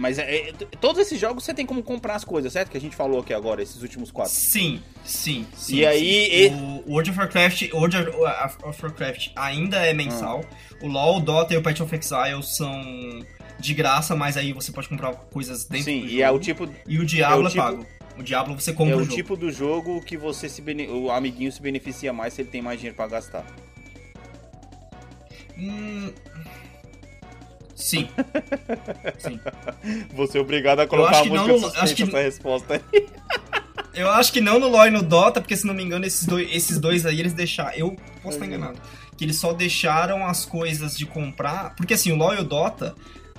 Mas é, é- todos esses jogos você tem como comprar as coisas, certo? Que a gente falou aqui agora, esses últimos quatro. Sim, sim, sim. E aí, sim. O World of Warcraft, World of Warcraft ainda é mensal. Ah. O LoL, o Dota e o Patch of Exile são de graça, mas aí você pode comprar coisas dentro Sim, do e jogo. é o tipo, E o Diablo é é, o tipo- pago. O Diablo você compra é o o tipo do jogo que você se bene... o amiguinho se beneficia mais se ele tem mais dinheiro pra gastar. Hum... Sim. Sim. Você é obrigado a colocar a música não, acho que- essa resposta aí. Eu acho que não no LoL e no Dota, porque se não me engano, esses dois, esses dois aí eles deixaram. Eu posso estar Uhum. enganado. Que eles só deixaram as coisas de comprar. Porque assim, o LoL e o Dota,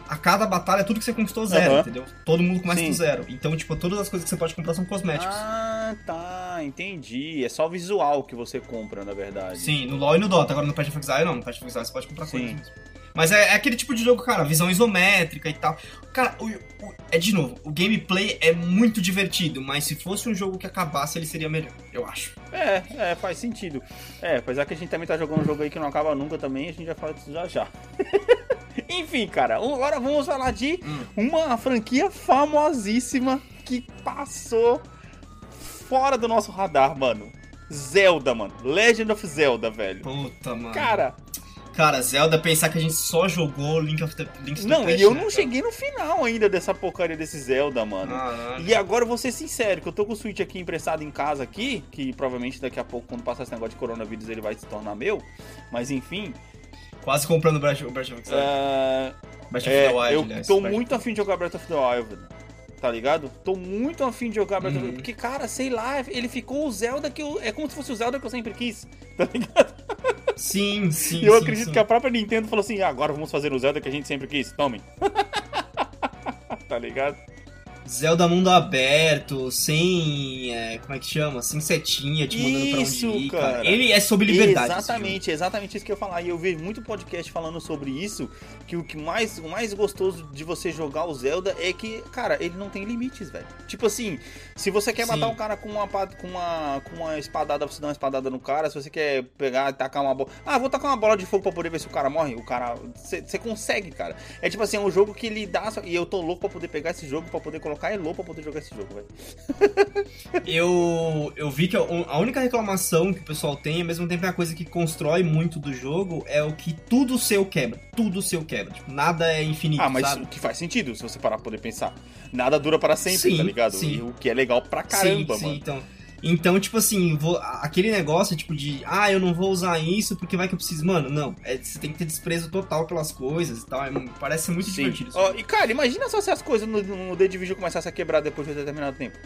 a cada batalha, tudo que você conquistou zero, Aham. entendeu? Todo mundo começa Sim. do zero. Então, tipo, todas as coisas que você pode comprar são cosméticos. Ah, tá, entendi. É só visual que você compra, na verdade. Sim, no LoL e no Dota. Agora no Patch of Exile não. No Patch of Exile você pode comprar Sim. coisas mesmo. Mas é, é aquele tipo de jogo, cara, visão isométrica e tal. Cara, o- o- é de novo, o gameplay é muito divertido, mas se fosse um jogo que acabasse, ele seria melhor, eu acho. É, é, faz sentido. É, apesar que a gente também tá jogando um jogo aí que não acaba nunca também, a gente já fala disso já já. <laughs> Enfim, cara, agora vamos falar de Hum. uma franquia famosíssima que passou fora do nosso radar, mano. Zelda, mano. Legend of Zelda, velho. Puta, mano. Cara, Cara, Zelda, pensar que a gente só jogou Link of the Link's não, the Past, e eu né, não cara? cheguei no final ainda dessa porcaria desse Zelda, mano. Caralho. E agora eu vou ser sincero, que eu tô com o Switch aqui emprestado em casa aqui, que provavelmente daqui a pouco, quando passar esse negócio de coronavírus, ele vai se tornar meu. Mas enfim, Quase comprando o Breath, of Exile. é, Breath of é, the Wild, eu aliás. tô Breath- muito afim de jogar Breath of the Wild. Tá ligado? Tô muito afim de jogar Breath of the. Wild, porque, cara, sei lá, ele ficou o Zelda que eu. É como se fosse o Zelda que eu sempre quis, <laughs> tá ligado? Sim, sim. E eu sim, acredito sim. que a própria Nintendo falou assim: ah, agora vamos fazer o Zelda que a gente sempre quis, tomem. <laughs> tá ligado? Zelda mundo aberto, sem. é, como é que chama? Sem setinha te mandando pra onde Isso, ir, cara. cara. Ele é sobre liberdade. Exatamente, exatamente isso que eu ia falar. E eu vi muito podcast falando sobre isso, que o que mais, o mais gostoso de você jogar o Zelda é que, cara, ele não tem limites, velho. Tipo assim, se você quer matar Sim. um cara com uma, com uma com uma espadada, você dá uma espadada no cara, se você quer pegar e tacar uma bola, ah, vou tacar uma bola de fogo pra poder ver se o cara morre, o cara, você você consegue, cara. É tipo assim, é um jogo que ele dá, e eu tô louco pra poder pegar esse jogo, pra poder colocar Elo pra poder jogar esse jogo, velho. Eu, eu vi que a a única reclamação que o pessoal tem, ao mesmo tempo é a coisa que constrói muito do jogo, é o que tudo seu quebra. Tudo seu quebra. Tipo, nada é infinito, Ah, mas sabe? o que faz sentido, se você parar pra poder pensar. Nada dura para sempre, Sim, tá ligado? sim. E o que é legal pra caramba, sim, sim, mano. então. Então, tipo assim, vou- aquele negócio, tipo, de ah, eu não vou usar isso porque vai que eu preciso. Mano, não. É, você tem que ter desprezo total pelas coisas e tal. é- parece ser muito Sim. divertido. isso. Ó, e cara, imagina só se as coisas no, no The Division começassem a quebrar depois de um determinado tempo.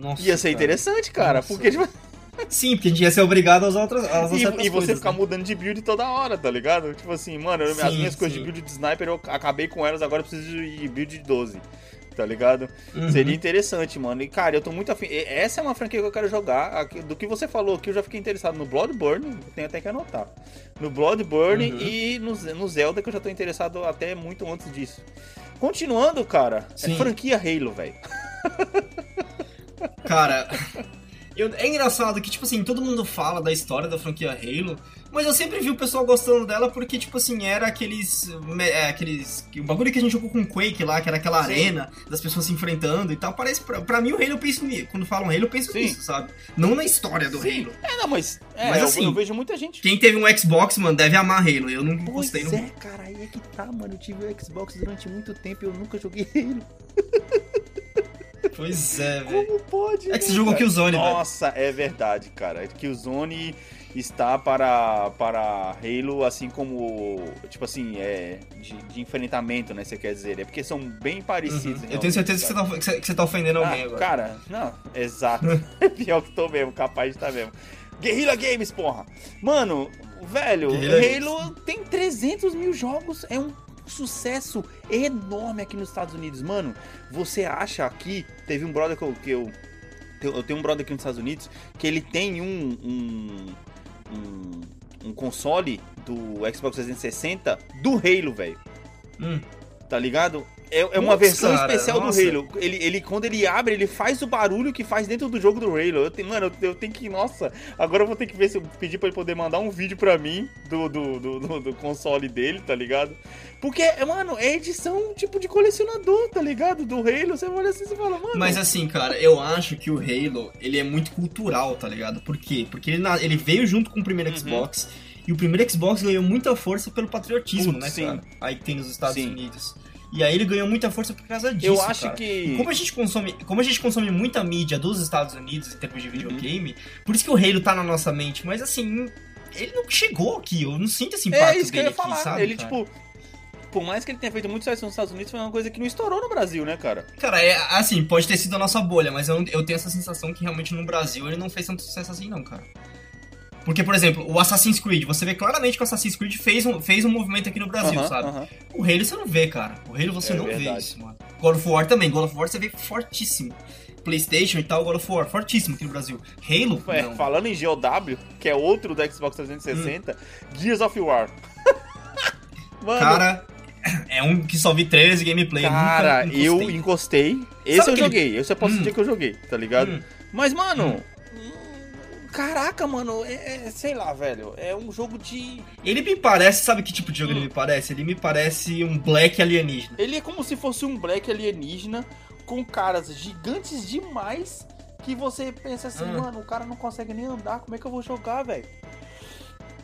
Nossa, Ia ser cara. interessante, cara. Nossa. Porque, tipo, <laughs> Sim, porque a gente ia ser obrigado usar outras, usar e, e você coisas, ficar né? mudando de build toda hora, tá ligado? Tipo assim, mano, eu- as Sim, minhas coisas sim. de build de sniper eu acabei com elas, agora eu preciso de build de 12. Tá ligado? Uhum. Seria interessante, mano. E, cara, eu tô muito afim. Essa é uma franquia que eu quero jogar. Do que você falou aqui, eu já fiquei interessado no Bloodborne. Tenho até que anotar. No Bloodborne Uhum. e no, no Zelda, que eu já tô interessado até muito antes disso. Continuando, cara, é Sim. franquia Halo, velho. <laughs> Cara, eu- é engraçado que, tipo assim, todo mundo fala da história da franquia Halo, mas eu sempre vi o pessoal gostando dela porque, tipo assim, era aqueles. me- é, aqueles. O bagulho que a gente jogou com Quake lá, que era aquela Sim. arena das pessoas se enfrentando e tal. Parece. Pra, pra mim, o Halo eu penso nisso. Quando falam Halo, eu penso Sim. nisso, sabe? Não na história do Sim. Halo. É, não, mas. É, Mas eu- assim, eu, vejo muita gente. Quem teve um Xbox, mano, deve amar Halo. Eu não Pois gostei. não- é, cara, aí é que tá, mano. Eu tive o Xbox durante muito tempo e eu nunca joguei <laughs> Halo. Pois é, velho. Como pode? É que você né, jogou? Killzone, velho. Nossa, é verdade, cara. Killzone está para, para Halo, assim como, tipo assim, é de, de enfrentamento, né, você quer dizer. É porque são bem parecidos. Uhum. Eu tenho certeza que você, tá, que você- que você tá ofendendo alguém Ah, agora. Cara, não, exato. É <laughs> <laughs> Pior que tô mesmo, capaz de estar mesmo. Guerrilla Games, porra! Mano, velho, Guerrilla Halo tem 300 mil jogos, é um sucesso enorme aqui nos Estados Unidos. Mano, você acha aqui, teve um brother que eu, que eu, eu tenho um brother aqui nos Estados Unidos, que ele tem um, um, um, um console do Xbox 360 do Halo, velho Hum. tá ligado? É, é uma versão cara, especial nossa. do Halo. Ele, ele, quando ele abre, ele faz o barulho que faz dentro do jogo do Halo. Eu tenho, mano, eu, eu tenho que. Nossa, agora eu vou ter que ver se eu pedir pra ele poder mandar um vídeo pra mim do, do, do, do- do console dele, tá ligado? Porque, mano, é edição tipo de colecionador, tá ligado? Do Halo. Você olha assim e fala, mano. Mas assim, cara, eu acho que o Halo, ele é muito cultural, tá ligado? Por quê? Porque ele, ele veio junto com o primeiro Uhum. Xbox, e o primeiro Xbox ganhou muita força pelo patriotismo, Putz, né, sim. cara? Aí que tem nos Estados Sim. Unidos. E aí ele ganhou muita força por causa disso, eu acho cara. que. Como a, gente consome, como a gente consome muita mídia dos Estados Unidos em termos de Uhum. videogame, por isso que o Halo tá na nossa mente, mas assim, ele não chegou aqui, eu não sinto esse É impacto isso que eu ia falar. aqui, sabe? ele, cara? tipo. Por mais que ele tenha feito muito sucesso nos Estados Unidos, foi uma coisa que não estourou no Brasil, né, cara? Cara, é assim, pode ter sido a nossa bolha, mas eu, eu tenho essa sensação que realmente no Brasil ele não fez tanto sucesso assim, não, cara. Porque, por exemplo, o Assassin's Creed, você vê claramente que o Assassin's Creed fez um, fez um movimento aqui no Brasil, sabe? O Halo você não vê, cara. O Halo você É não vê verdade. isso, mano. God of War também, God of War você vê fortíssimo. PlayStation e tal, God of War, fortíssimo aqui no Brasil. Halo, É, não. falando em GOW, que é outro do Xbox 360, Gears of War. <laughs> Mano, Cara, é um que só vi 13 gameplay. cara, nunca eu encostei. encostei. Esse Sabe eu joguei, esse eu posso Hum. dizer que eu joguei, tá ligado? Hum. Mas, mano, hum, caraca, mano, é, é- sei lá, velho, é um jogo de... Ele me parece, sabe que tipo de jogo Hum. ele me parece? Ele me parece um Black alienígena. Ele é como se fosse um Black alienígena com caras gigantes demais que você pensa assim, Hum. mano, o cara não consegue nem andar, como é que eu vou jogar, velho?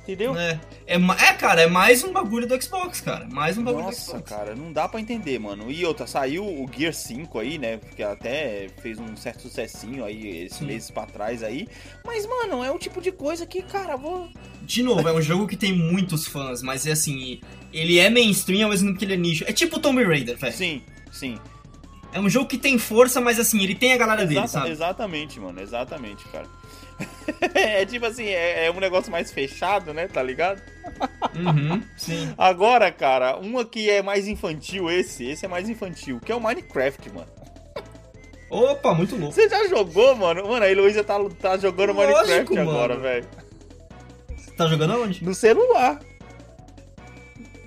Entendeu? É, é, é, cara, é mais um bagulho do Xbox, cara. Mais um bagulho do Nossa, Xbox. cara, não dá pra entender, mano. E outra, saiu o Gear 5 aí, né? Porque até fez um certo sucessinho aí esses Sim. meses pra trás aí. Mas, mano, é o tipo de coisa que, cara, vou. De novo, é um jogo que tem muitos fãs, mas é assim, ele é mainstream ao mesmo tempo que ele é nicho. É tipo Tomb Raider, velho. Sim, sim. É um jogo que tem força, mas assim, ele tem a galera dele, Exata- sabe? Exatamente, mano, exatamente, cara. <laughs> é tipo assim, é, é um negócio mais fechado, né? Tá ligado? Uhum, <laughs> sim. Agora, cara, uma que é mais infantil, esse, esse é mais infantil, que é o Minecraft, mano. Opa, muito louco. Você já jogou, mano? Mano, a Heloísa tá, tá jogando Lógico, Minecraft agora, velho. Tá jogando aonde? No celular.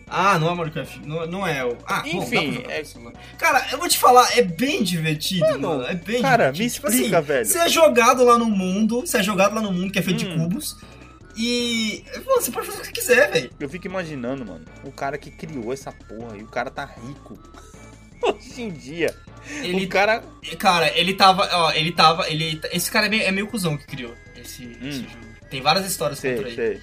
Ah, não é Minecraft. Não, não é o. Ah, bom, Enfim, jogar é- celular. Cara, eu vou te falar, é bem divertido, Mano, mano. É bem cara, divertido. me Tipo explica, assim, velho. Você é jogado lá no mundo, você é jogado lá no mundo que é feito de Hum. cubos. E. Mano, você pode fazer o que você quiser, velho. Eu fico imaginando, mano, o cara que criou essa porra e o cara tá rico. <laughs> Hoje em dia. Ele O cara. Cara, ele tava. Ó, ele tava. Ele, esse cara é meio, é meio cuzão que criou esse, esse Hum. jogo. Tem várias histórias contra Sei, ele. sei.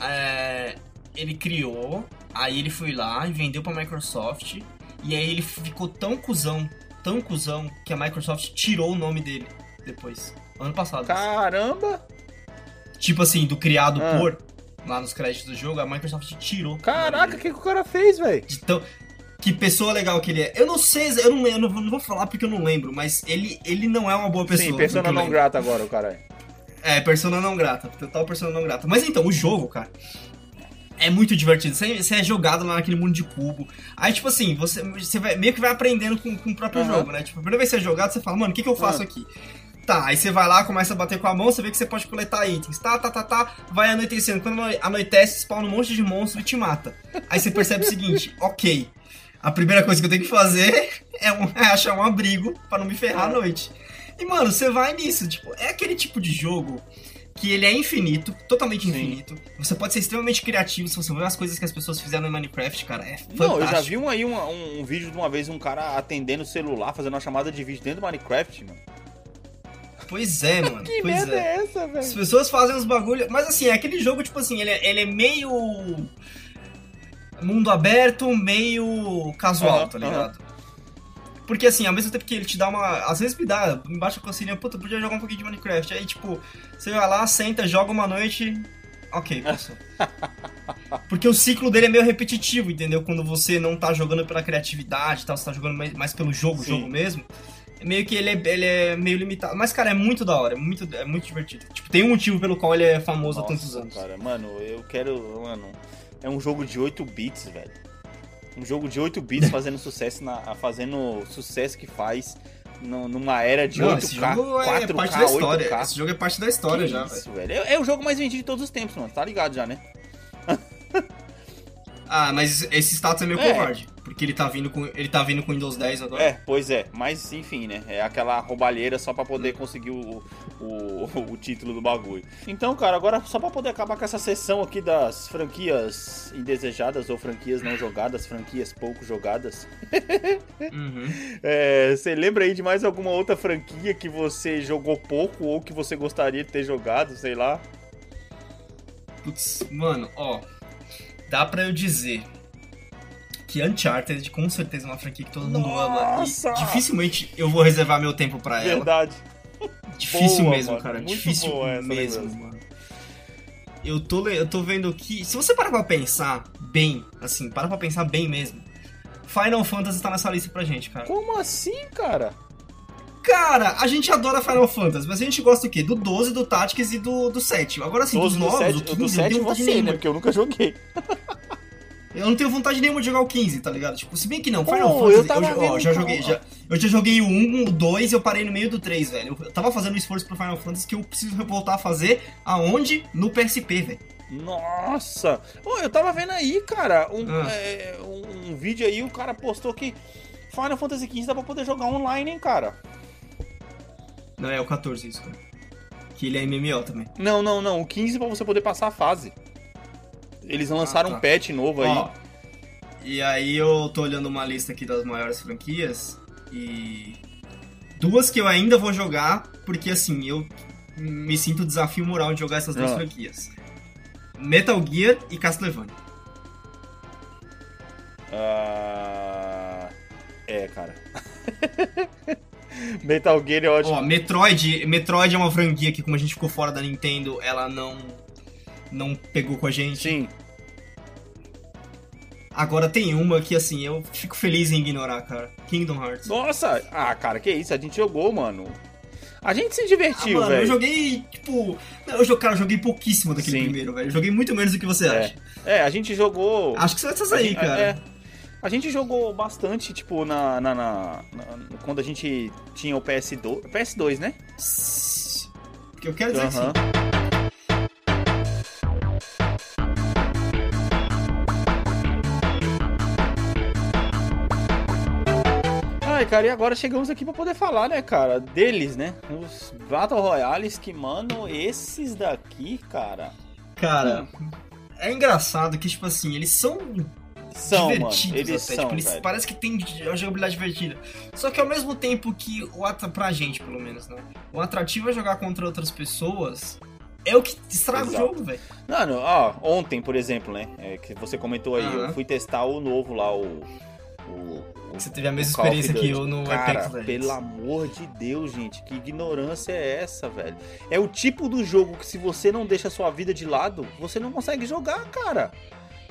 É, ele criou, aí ele foi lá e vendeu pra Microsoft. E aí ele ficou tão cuzão, tão cuzão, que a Microsoft tirou o nome dele depois. Ano passado. Caramba! Tipo assim, do criado Ah. por, lá nos créditos do jogo, a Microsoft tirou. Caraca, o que, que o cara fez, velho? De tão- que pessoa legal que ele é. Eu não sei, eu não, eu não, vou- não vou falar porque eu não lembro, mas ele, ele não é uma boa pessoa. Sim, persona não grata agora, o cara. É, persona não grata. Total persona não grata. Mas então, o jogo, cara. É muito divertido. Você, você é jogado lá naquele mundo de cubo. Aí, tipo assim, você, você vai, meio que vai aprendendo com, com o próprio Aham. jogo, né? Tipo, a primeira vez que você é jogado, você fala, mano, o que, que eu faço Ah. aqui? Tá, aí você vai lá, começa a bater com a mão, você vê que você pode coletar itens. Tá, tá, tá, tá. Vai anoitecendo. Quando ano- anoitece, spawna um monte de monstro e te mata. Aí você percebe o seguinte, <laughs> ok. A primeira coisa que eu tenho que fazer <laughs> é, um- é achar um abrigo pra não me ferrar à noite. E, mano, você vai nisso. Tipo, é aquele tipo de jogo que ele é infinito, totalmente Sim. infinito. Você pode ser extremamente criativo se você ver as coisas que as pessoas fizeram em Minecraft, cara. É fantástico. Não, eu já vi um, aí uma- um, um vídeo de uma vez um cara atendendo o celular, fazendo uma chamada de vídeo dentro do Minecraft, mano. Pois é, <laughs> mano. Que pois merda é. é essa, As velho? pessoas fazem uns bagulho. Mas assim, é aquele jogo, tipo assim, ele é, ele é meio. Mundo aberto, meio casual, Aham, tá ligado? Porque assim, ao mesmo tempo que ele te dá uma. Às vezes me dá, embaixo a cocinha, puta, podia jogar um pouquinho de Minecraft. Aí, tipo, você vai lá, senta, joga uma noite. Ok, passou. <laughs> Porque o ciclo dele é meio repetitivo, entendeu? Quando você não tá jogando pela criatividade e tal, você tá jogando mais, mais pelo jogo, Sim. jogo mesmo. Meio que ele é, ele é meio limitado. Mas, cara, é muito da hora, é muito, é muito divertido. Tipo, tem um motivo pelo qual ele é famoso há tantos Nossa, anos. cara, mano, eu quero. Mano, é um jogo de 8 bits, velho. Um jogo de 8 bits fazendo sucesso na. fazendo sucesso que faz no- numa era de Não, 8K, esse jogo é 4K, parte da história. 8K. Esse jogo é parte da história Que já, velho. isso, velho. É, é o jogo mais vendido de todos os tempos, mano. Tá ligado já, né? <laughs> Ah, mas esse status é meio É. covarde. Porque ele tá vindo com. Ele tá vindo com Windows 10 agora. É, pois é. Mas enfim, né? É aquela roubalheira só pra poder conseguir o, o, o título do bagulho. Então, cara, agora só pra poder acabar com essa sessão aqui das franquias indesejadas ou franquias não jogadas, franquias pouco jogadas. Uhum. <laughs> É, você lembra aí de mais alguma outra franquia que você jogou pouco ou que você gostaria de ter jogado, sei lá? Putz, mano, ó. Dá pra eu dizer que Uncharted com certeza é uma franquia que todo mundo ama. Nossa! E dificilmente eu vou reservar meu tempo pra ela. Verdade. <laughs> Difícil Boa, mesmo, mano. cara. Muito Difícil mesmo, mano. Eu tô, eu tô vendo que. Se você parar pra pensar bem, assim, para pra pensar bem mesmo. Final Fantasy tá nessa lista pra gente, cara. Como assim, cara? Cara, a gente adora Final Fantasy, mas a gente gosta do quê? Do 12, do Tactics e do, do 7. Agora sim, dos do novos, sete- o o 15, do eu não 7 tenho vontade você, nenhuma. né? Porque eu nunca joguei. <laughs> Eu não tenho vontade nenhuma de jogar o 15, tá ligado? Tipo, se bem que não, Final eu Fantasy, tava eu, ó, já joguei, ó. já, eu já joguei o 1, o 2 e eu parei no meio do 3, velho. Eu tava fazendo um esforço pro Final Fantasy que eu preciso voltar a fazer aonde? No PSP, velho. Nossa! Ô, eu tava vendo aí, cara, um, Ah. é, um, um vídeo aí, o cara postou que Final Fantasy XV dá pra poder jogar online, hein, cara? Não, é o 14 isso, cara. Que ele é MMO também. Não, não, não. O 15 pra você poder passar a fase. Eles lançaram tá. um patch novo aí. Ó, e aí eu tô olhando uma lista aqui das maiores franquias e duas que eu ainda vou jogar, porque assim, eu me sinto desafio moral de jogar essas duas Ah. franquias. Metal Gear e Castlevania. Ah, É, cara. <laughs> Metal Gear é ótimo. Ó, Metroid, Metroid é uma franquia que como a gente ficou fora da Nintendo, ela não não pegou com a gente. Sim. Agora tem uma que, assim, eu fico feliz em ignorar, cara. Kingdom Hearts. Nossa! Ah, cara, que isso? A gente jogou, mano. A gente se divertiu, ah, mano, velho. Eu joguei, tipo. Eu, eu, cara, eu joguei pouquíssimo daquele Sim. primeiro, velho. Eu joguei muito menos do que você É. acha. É, a gente jogou. Acho que são essas aí, gente- cara. é, a gente jogou bastante, tipo, na, na, na- na- Quando a gente tinha o PS2. PS2, né? Que eu quero dizer é que cara, e agora chegamos aqui pra poder falar, né, cara, deles, né? Os Battle Royales que, mano, esses daqui, cara, Cara, é engraçado que, tipo assim, eles são são, mano. divertidos Eles até. são, tipo, eles parece que tem uma jogabilidade divertida. Só que ao mesmo tempo que o atra... pra gente, pelo menos, né? O atrativo é jogar contra outras pessoas. É o que estraga Exato. o jogo, velho. Mano, ó, ontem, por exemplo, né, é, que você comentou aí, Aham. eu fui testar o novo lá, o, o Você teve a mesma experiência que eu no Cara, Apex Legends. pelo amor de Deus, gente, que ignorância é essa, velho? É o tipo do jogo que se você não deixa a sua vida de lado, você não consegue jogar, cara.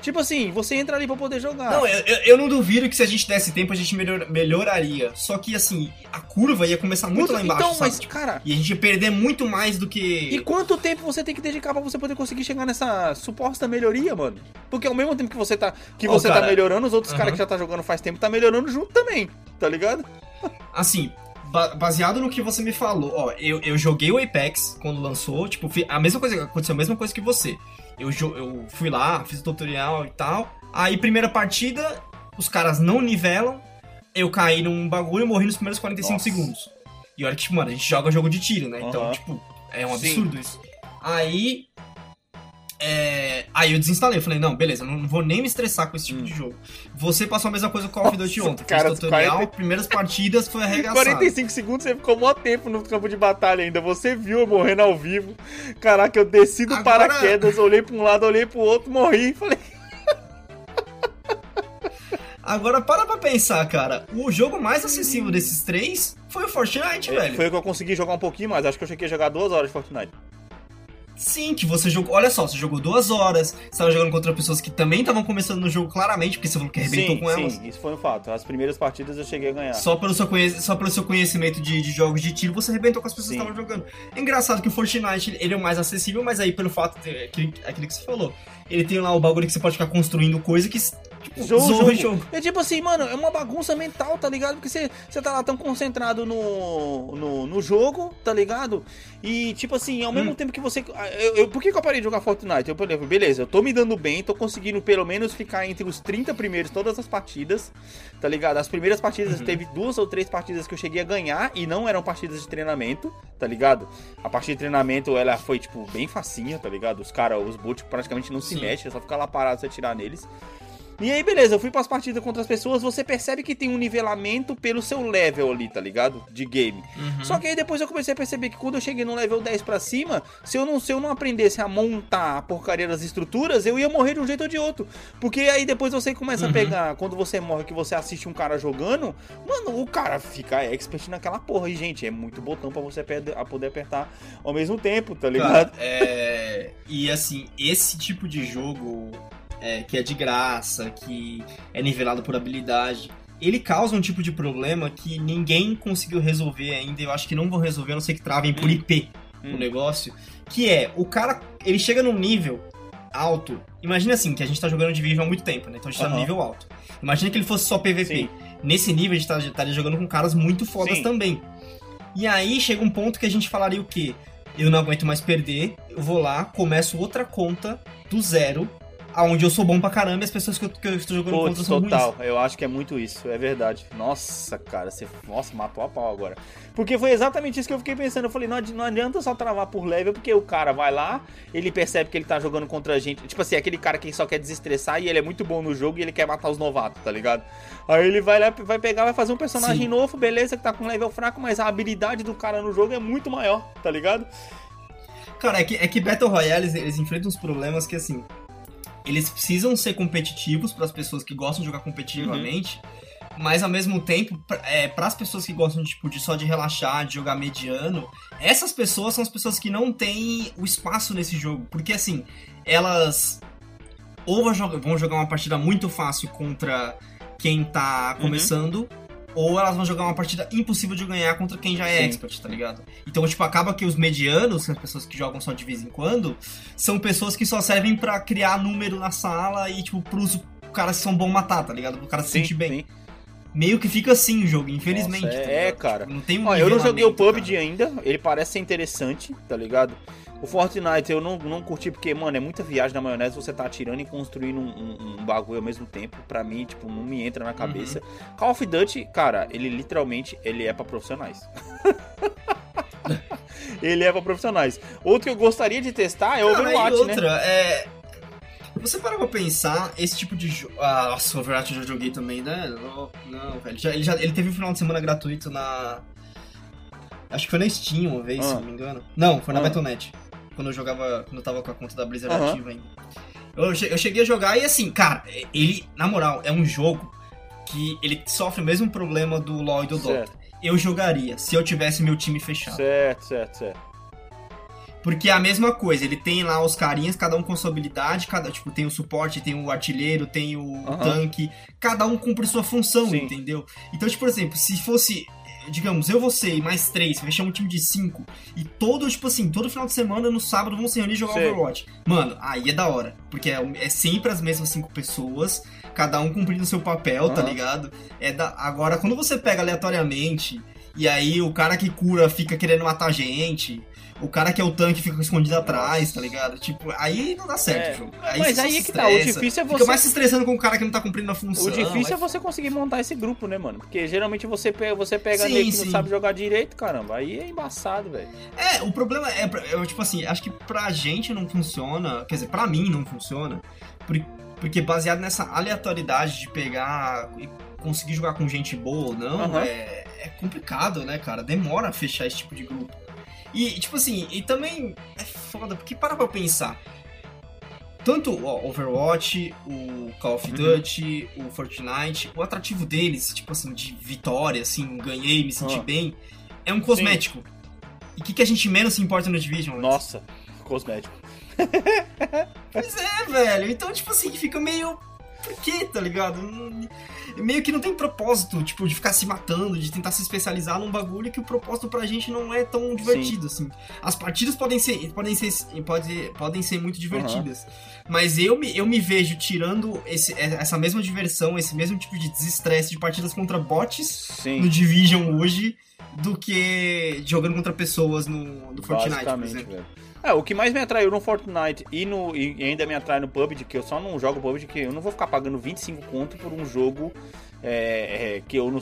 Tipo assim, você entra ali pra poder jogar. Não, eu, eu- não duvido que se a gente desse tempo a gente melhor- melhoraria. Só que assim, a curva ia começar muito Puta, lá embaixo, Então, sabe? mas, cara, E a gente ia perder muito mais do e que. quanto tempo você tem que dedicar pra você poder conseguir chegar nessa suposta melhoria, mano? Porque ao mesmo tempo que você tá, que Ó, você tá cara, melhorando, os outros caras que já tá jogando faz tempo tá melhorando junto também, tá ligado? Assim, ba- baseado no que você me falou, ó, eu, eu joguei o Apex quando lançou, tipo, a mesma coisa, aconteceu a mesma coisa que você. Eu, eu fui lá, fiz o tutorial e tal. Aí, primeira partida, os caras não nivelam. Eu caí num bagulho e morri nos primeiros 45 Nossa. segundos. E olha que, tipo, mano, a gente joga jogo de tiro, né? Então, tipo, é um Sim. absurdo isso. Aí. É, Aí eu desinstalei, eu falei, não, beleza, não vou nem me estressar com esse tipo Hum. de jogo. Você passou a mesma coisa com o Call of Duty ontem. cara, Fez tutorial, 40 primeiras partidas foi arregaçado. 45 segundos você ficou mó tempo no campo de batalha ainda. Você viu eu morrendo ao vivo. Caraca, eu desci do Agora- paraquedas, olhei pra um lado, olhei pro outro, morri <laughs> falei. Agora para pra pensar, cara. O jogo mais acessível desses três foi o Fortnite, velho. Foi o que eu consegui jogar um pouquinho mais. Acho que eu cheguei a jogar duas horas de Fortnite. Sim, que você jogou. Olha só, você jogou duas horas, você tava jogando contra pessoas que também estavam começando no jogo claramente, porque você falou que arrebentou sim, com elas. sim, isso foi um fato. As primeiras partidas eu cheguei a ganhar. Só pelo, seu conhe... Só pelo seu conhecimento de, de jogos de tiro, você arrebentou com as pessoas Sim. que estavam jogando. É engraçado que o Fortnite ele é o mais acessível, mas aí pelo fato de aquilo, aquilo que você falou, ele tem lá o bagulho que você pode ficar construindo coisa que tipo, o jogo. É tipo assim, mano, é uma bagunça mental, tá ligado? Porque você, você tá lá tão concentrado no, no, no jogo, tá ligado? E, tipo assim, ao mesmo Hum. tempo que você. Eu, eu- por que, que eu parei de jogar Fortnite? Eu falei, beleza, eu tô me dando bem, tô conseguindo pelo menos ficar entre os 30 primeiros todas as partidas, tá ligado? As primeiras partidas, Uhum. teve duas ou três partidas que eu cheguei a ganhar e não eram partidas de treinamento, tá ligado? A partida de treinamento, ela foi, tipo, bem facinha, tá ligado? Os caras, os bots praticamente não se Sim. mexem, é só ficar lá parado você atirar neles. E aí, beleza, eu fui pras partidas contra as pessoas, você percebe que tem um nivelamento pelo seu level ali, tá ligado? De game. Uhum. Só que aí depois eu comecei a perceber que quando eu cheguei no level 10 pra cima, se eu não, se eu não aprendesse a montar a porcaria das estruturas, eu ia morrer de um jeito ou de outro. Porque aí depois você começa a Uhum. pegar, quando você morre, que você assiste um cara jogando, mano, o cara fica expert naquela porra. E, gente, é muito botão pra você a poder apertar ao mesmo tempo, tá ligado? É... E assim, esse tipo de jogo é, que é de graça, que é nivelado por habilidade, ele causa um tipo de problema que ninguém conseguiu resolver ainda. Eu acho que não vão resolver, a não ser que travem por IP Hum. o negócio. Que é, o cara, ele chega num nível alto. Imagina assim, que a gente tá jogando Division há muito tempo, né? Então a gente tá no nível alto. Imagina que ele fosse só PVP. Sim. Nesse nível a gente tá- estaria jogando com caras muito fodas Sim. também. E aí chega um ponto que a gente falaria o quê? Eu não aguento mais perder, eu vou lá, começo outra conta do zero, aonde eu sou bom pra caramba e as pessoas que eu, que eu estou jogando contra Putz, são total. ruins. Eu acho que é muito isso, é verdade. Nossa, cara, você nossa, matou a pau agora. Porque foi exatamente isso que eu fiquei pensando. Eu falei, não, não adianta só travar por level, porque o cara vai lá, ele percebe que ele tá jogando contra a gente. Tipo assim, aquele cara que só quer desestressar e ele é muito bom no jogo e ele quer matar os novatos, tá ligado? Aí ele vai lá, vai pegar, vai fazer um personagem Sim. novo, beleza, que tá com level fraco, mas a habilidade do cara no jogo é muito maior, tá ligado? Cara, é que, é que Battle Royale eles enfrentam uns problemas que assim. Eles precisam ser competitivos para as pessoas que gostam de jogar competitivamente, mas ao mesmo tempo, é, para as pessoas que gostam tipo, de só de relaxar, de jogar mediano, essas pessoas são as pessoas que não têm o espaço nesse jogo, porque assim, elas ou vão jogar uma partida muito fácil contra quem tá Uhum. Ou elas vão jogar uma partida impossível de ganhar contra quem já é Sim. expert, tá ligado? Então, tipo, acaba que os medianos, as pessoas que jogam só de vez em quando, são pessoas que só servem pra criar número na sala e, tipo, pros caras que são bons matar, tá ligado? Pro cara se Sim, sentir bem. sim. Meio que fica assim o jogo, infelizmente. Nossa, é- tá é, cara. Tipo, não tem um Ó, eu não joguei o nivelamento, PUBG cara. ainda, ele parece ser interessante, tá ligado? O Fortnite eu não, não curti porque, mano, é muita viagem na maionese você tá atirando e construindo um, um- um bagulho ao mesmo tempo. Pra mim, tipo, não me entra na cabeça. Uhum. Call of Duty, cara, ele literalmente ele é pra profissionais. <laughs> ele é pra profissionais. Outro que eu gostaria de testar é Overwatch, e outra, né? é. Você para pra pensar, esse tipo de jogo. Ah, nossa, Overwatch eu já joguei também, né? Não, não, velho. Já- ele, já, ele teve um final de semana gratuito na. Acho que foi na Steam uma vez, Ah. se não me engano. Não, foi na Ah. Battle.net. Quando eu jogava. Quando eu tava com a conta da Blizzard Aham. ativa ainda. Eu, eu cheguei a jogar e assim, cara, ele, na moral, é um jogo que ele sofre o mesmo problema do LoL e do Dota. Certo, Eu jogaria se eu tivesse meu time fechado. certo, certo, certo. Porque é a mesma coisa, ele tem lá os carinhas, cada um com sua habilidade, cada, tipo, tem o suporte, tem o artilheiro, tem o tanque, cada um cumpre sua função, Sim. entendeu? Então, tipo, por exemplo, se fosse, digamos, eu, você e mais três, fechar um time de cinco, e todo, tipo assim, todo final de semana, no sábado, vão se reunir e jogar Sei. Overwatch. Mano, aí é da hora, porque é, é sempre as mesmas cinco pessoas, cada um cumprindo seu papel, tá ligado? É da... Agora, quando você pega aleatoriamente, e aí o cara que cura fica querendo matar a gente... O cara que é o tanque fica escondido atrás, tá ligado? Tipo, aí não dá certo É, o jogo. mas você aí é que tá, o difícil é Fica você- mais se estressando com o cara que não tá cumprindo a função. O difícil é mas- você conseguir montar esse grupo, né, mano? Porque geralmente você pega, você pega Sim, que sim. não sabe jogar direito, caramba. Aí é embaçado, velho. É, o problema é, é, tipo assim, acho que pra gente não funciona, quer dizer, pra mim não funciona, por- porque baseado nessa aleatoriedade de pegar e conseguir jogar com gente boa ou não, Aham. é, é complicado, né, cara? Demora a fechar esse tipo de grupo. E, tipo assim, e também é foda, porque para pra pensar. Tanto o Overwatch, o Call of Uhum. Duty, o Fortnite, o atrativo deles, tipo assim, de vitória, assim, ganhei, me senti Ah. bem, é um cosmético. E o que, que a gente menos se importa no Division? Nossa, cosmético. <laughs> Pois é, velho. Então, tipo assim, fica meio. Por quê, tá ligado? Meio que não tem propósito, tipo, de ficar se matando, de tentar se especializar num bagulho que o propósito pra gente não é tão divertido, assim. As partidas podem ser, podem ser, pode, podem ser muito divertidas. Mas eu me, eu me vejo tirando esse, essa mesma diversão, esse mesmo tipo de desestresse de partidas contra bots no Sim, Division hoje do que jogando contra pessoas no, no Fortnite, por exemplo. velho. É, o que mais me atraiu no Fortnite e, no, e ainda me atrai no PUBG, que eu só não jogo PUBG, que eu não vou ficar pagando 25 conto por um jogo é, é, que eu não...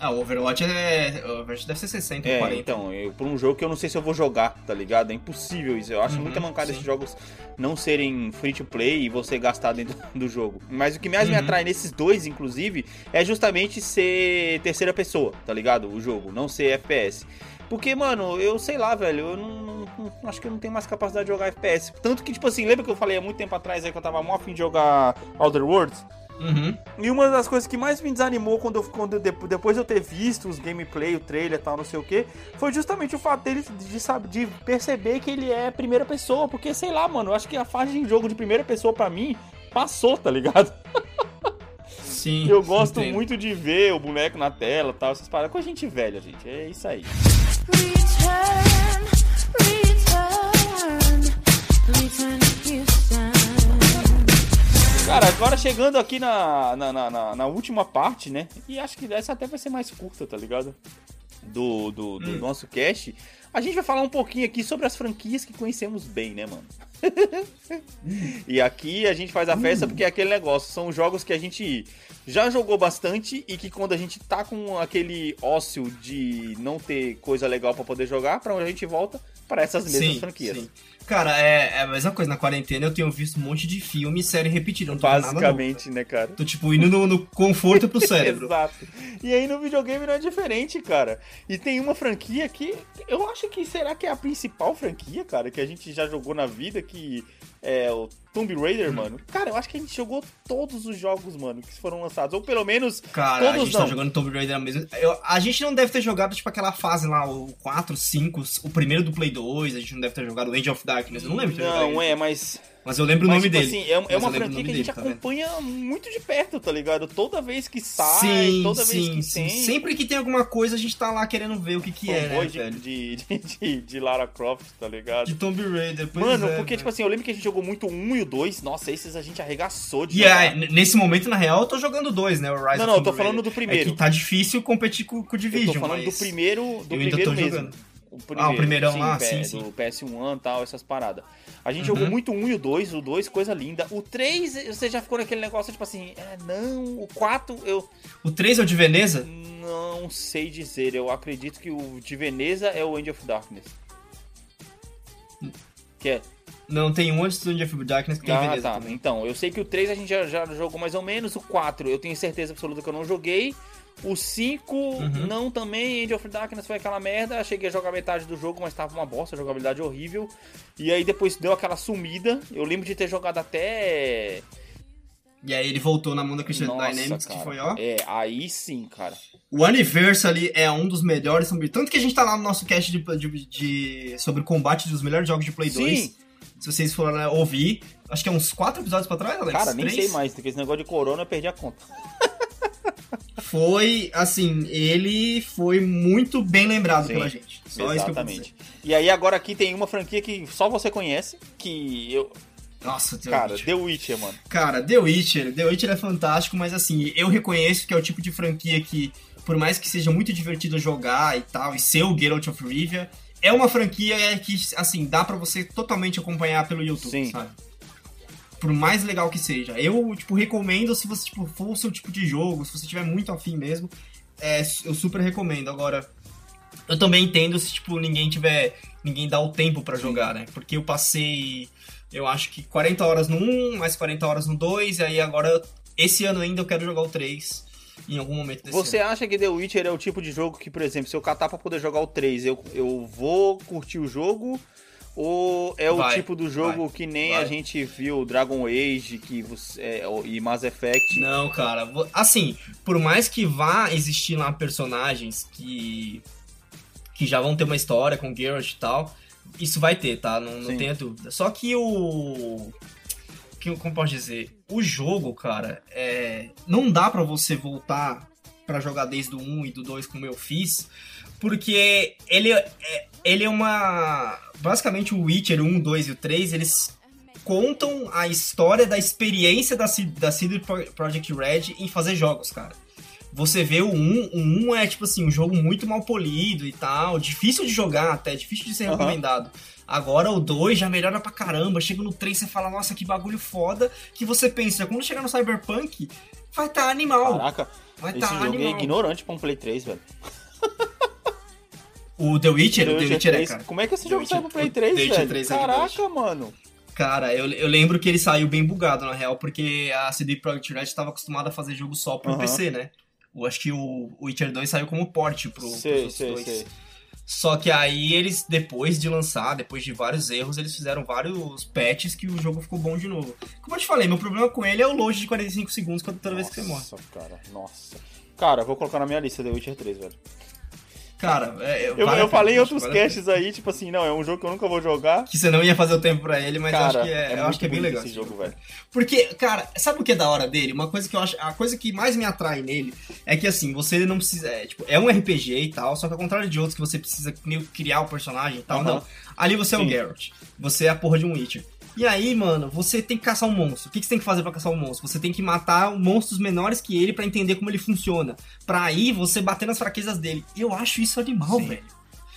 Ah, o Overwatch é. O Overwatch deve ser 60 ou É, 40. então, eu, por um jogo que eu não sei se eu vou jogar, tá ligado? É impossível isso. Eu acho Uhum, muita mancada sim. esses jogos não serem free to play e você gastar dentro <laughs> do jogo. Mas o que mais me Uhum. atrai nesses dois, inclusive, é justamente ser terceira pessoa, tá ligado? O jogo, não ser FPS. Porque, mano, eu sei lá, velho, eu não, não- acho que eu não tenho mais capacidade de jogar FPS. Tanto que, tipo assim, lembra que eu falei há muito tempo atrás aí que eu tava mó afim de jogar Outer Worlds? Uhum. E uma das coisas que mais me desanimou quando eu, quando eu- depo- depois de eu ter visto os gameplay, o trailer e tal, não sei o que, foi justamente o fato dele de, sabe, de perceber que ele é primeira pessoa. Porque, sei lá, mano, eu acho que a fase de jogo de primeira pessoa pra mim passou, tá ligado? <laughs> Sim. Eu gosto entendo. muito de ver o boneco na tela e tal, essas paradas. Com a gente velha, gente. É isso aí. Return, return, return. Cara, agora chegando aqui na, na, na, na- na última parte, né? E acho que essa até vai ser mais curta, tá ligado? Do, do, do Hum. nosso cast. A gente vai falar um pouquinho aqui sobre as franquias que conhecemos bem, né, mano? <laughs> e aqui a gente faz a festa porque é aquele negócio. São jogos que a gente já jogou bastante e que quando a gente tá com aquele ócio de não ter coisa legal pra poder jogar, pra onde a gente volta? Para essas mesmas Sim, franquias. sim. Cara, é, é a mesma coisa. Na quarentena eu tenho visto um monte de filme e série repetida. Não tô nada. Basicamente, né, cara? Tô, tipo, indo no, no conforto pro <laughs> cérebro. Exato. E aí no videogame não é diferente, cara. E tem uma franquia que eu acho que será que é a principal franquia, cara, que a gente já jogou na vida, que é o Tomb Raider, Hum. mano. Cara, eu acho que a gente jogou todos os jogos, mano, que foram lançados. Ou pelo menos Cara, a Todos gente não. tá jogando Tomb Raider mesmo. Eu- a gente não deve ter jogado, tipo, aquela fase lá, o 4, 5, o primeiro do Play 2. A gente não deve ter jogado Age of Darkness. Eu não lembro de ter Não, é, mas. Mas eu lembro o Mas, nome tipo dele. assim, é, é eu uma o franquia que a gente dele, tá vendo? acompanha muito de perto, tá ligado? Toda vez que sai, Sim, toda sim, vez que sim. tem. Sempre que tem alguma coisa, a gente tá lá querendo ver o que que é, né, de, de, de, de- Lara Croft, tá ligado? De Tomb Raider. pois Mano, é, porque, velho. tipo assim, eu lembro que a gente jogou muito o 1 e o 2. Nossa, esses a gente arregaçou de E jogar. n- nesse momento, na real, eu tô jogando dois, né? O Rise Não, of não, eu tô Tomb falando Raider. do primeiro. É que tá difícil competir com, com o Eu Division, tô falando mas... do primeiro, do eu ainda primeiro tô mesmo. jogando. O Ah, o primeirão lá, P- sim, sim. Do PS1 e tal, essas paradas. A gente Uhum. jogou muito o 1 e o 2, o 2, coisa linda. O 3, você já ficou naquele negócio, tipo assim, é, não, o 4, eu O 3 é o de Veneza? não sei dizer. Eu acredito que o de Veneza é o End of Darkness. Que é? Não, tem um antes do End of Darkness que tem ah, Veneza tá. também. Então, eu sei que o 3 a gente já, já jogou mais ou menos. O 4 eu tenho certeza absoluta que eu não joguei. O 5 Uhum. não também. End of Darkness foi aquela merda. Cheguei a jogar metade do jogo, mas tava uma bosta, jogabilidade horrível. E aí depois deu aquela sumida. Eu lembro de ter jogado até. E aí ele voltou na mão da Christian Nossa, Dynamics, cara. que foi, ó... É, aí sim, cara. O Anniversary é um dos melhores, tanto que a gente tá lá no nosso cast de, de- de- sobre combate dos melhores jogos de Play Sim. 2. Se vocês forem ouvir, acho que é uns quatro episódios pra trás, Alex? Cara, nem sei mais, porque esse negócio de corona eu perdi a conta. <laughs> Foi, assim, ele foi muito bem lembrado Sim, pela gente. Só isso que eu vou dizer. Exatamente. E aí agora aqui tem uma franquia que só você conhece, que eu. Nossa, The Cara, Witcher. The Witcher, mano. Cara, The Witcher, The Witcher é fantástico, mas assim, eu reconheço que é o tipo de franquia que, por mais que seja muito divertido jogar e tal, e ser o Geralt of Rivia, é uma franquia que, assim, dá pra você totalmente acompanhar pelo YouTube, Sim. sabe? Por mais legal que seja. Eu, tipo, recomendo se você, tipo, for o seu tipo de jogo, se você tiver muito afim mesmo, é, eu super recomendo. Agora, eu também entendo se, tipo, ninguém tiver. Ninguém dá o tempo pra jogar, né? Porque eu passei. Eu acho que 40 horas no 1, mais 40 horas no 2, e aí agora, esse ano ainda eu quero jogar o 3 em algum momento desse Você ano. acha que The Witcher é o tipo de jogo que, por exemplo, se eu catar pra poder jogar o 3, eu, eu vou curtir o jogo? Ou é o Vai, tipo do jogo que nem vai. a gente viu Dragon Age que você, é, e Mass Effect? Não, cara. Assim, por mais que vá existir lá personagens que. que já vão ter uma história com Geralt e tal, isso vai ter, tá? Não, não tenha dúvida. Só que o. Que, como posso dizer? O jogo, cara, é, não dá pra você voltar pra jogar desde o 1 e do 2 como eu fiz, porque ele é, ele é uma. Basicamente, o Witcher 1, 2 e o 3, eles contam a história da experiência da, C- da CD Pro- Projekt Red em fazer jogos, cara. Você vê o 1, o 1 é tipo assim, um jogo muito mal polido e tal, difícil de jogar até, difícil de ser Aham. recomendado. Agora o 2 já melhora pra caramba, chega no 3 você fala, nossa, que bagulho foda, que você pensa, quando chegar no Cyberpunk, vai estar animal, Caraca, vai esse estar jogo é animal. ignorante pra um Play 3, velho. <laughs> O The Witcher, o The Witcher é, 3, cara. Como é que esse The jogo Witcher- saiu pro Play o 3, The Witcher velho? 3 é Caraca, mano. Cara, eu, eu lembro que ele saiu bem bugado, na real, porque a CD Projekt Red estava acostumada a fazer jogo só pro Aham. PC, né? Eu acho que o Witcher 2 saiu como port pro, Sei, sei, dois. sei. Só que aí eles, depois de lançar, depois de vários erros, eles fizeram vários patches que o jogo ficou bom de novo. Como eu te falei, meu problema com ele é o load de 45 segundos toda vez que você morre. Nossa, cara, nossa. Cara, vou colocar na minha lista The Witcher 3, velho. Cara, é, Eu, eu falei em outros casts aí, tipo assim, não, é um jogo que eu nunca vou jogar. Que você não ia fazer o tempo pra ele, mas eu cara, acho que é, eu muito acho que é bem legal. esse jogo, velho. Porque, cara, sabe o que é da hora dele? Uma coisa que eu acho. A coisa que mais me atrai nele é que assim, você não precisa. É, tipo, é um RPG e tal, só que ao contrário de outros que você precisa meio criar o personagem e tal, Aham. não. Ali você é o Sim. Geralt. Você é a porra de um Witcher. E aí, mano, você tem que caçar um monstro. O que que você tem que fazer pra caçar um monstro? Você tem que matar monstros menores que ele pra entender como ele funciona. Pra aí você bater nas fraquezas dele. Eu acho isso animal, Sim. velho.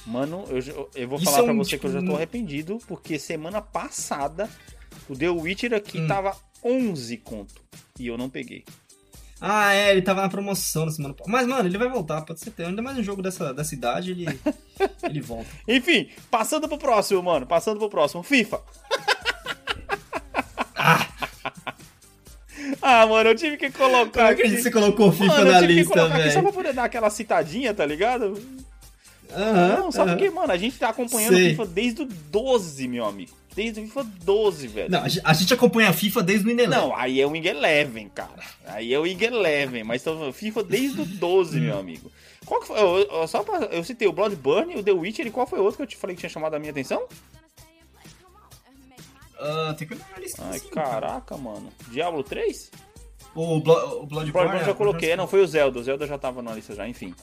Mano, eu, eu- vou Isso falar é pra um, você que eu já tipo, tô arrependido, porque semana passada o The Witcher aqui Hum. tava 11 conto. E eu não peguei. Ah, é, ele tava na promoção na semana. Mas, mano, ele vai voltar, pode ser. Ainda mais um jogo dessa, dessa idade, ele, <laughs> ele volta. Enfim, passando pro próximo, mano. Passando pro próximo. FIFA. Ah, mano, eu tive que colocar aqui. acredito que você colocou FIFA Mano, eu na tive que lista, colocar aqui só pra velho. poder dar aquela citadinha, tá ligado? Aham, Não, só aham. porque, mano, a gente tá acompanhando o Sei. FIFA desde o 12, meu amigo. Desde o FIFA 12, velho. Não, a gente- acompanha a FIFA desde o Inelé. Não, aí é o Wing Eleven, cara. Aí é o Wing Eleven, mas tô FIFA desde o 12, meu amigo. Qual que foi? Eu, eu- só pra, eu citei o Bloodborne, o The Witcher e qual foi o outro que eu te falei que tinha chamado a minha atenção? Ah, tem que olhar a lista Ai, sim, cara. caraca, mano. Diablo 3? O, Blo o Bloodborne. Bloodborne já é, coloquei, não, foi o Zelda. O Zelda já tava na lista já, enfim.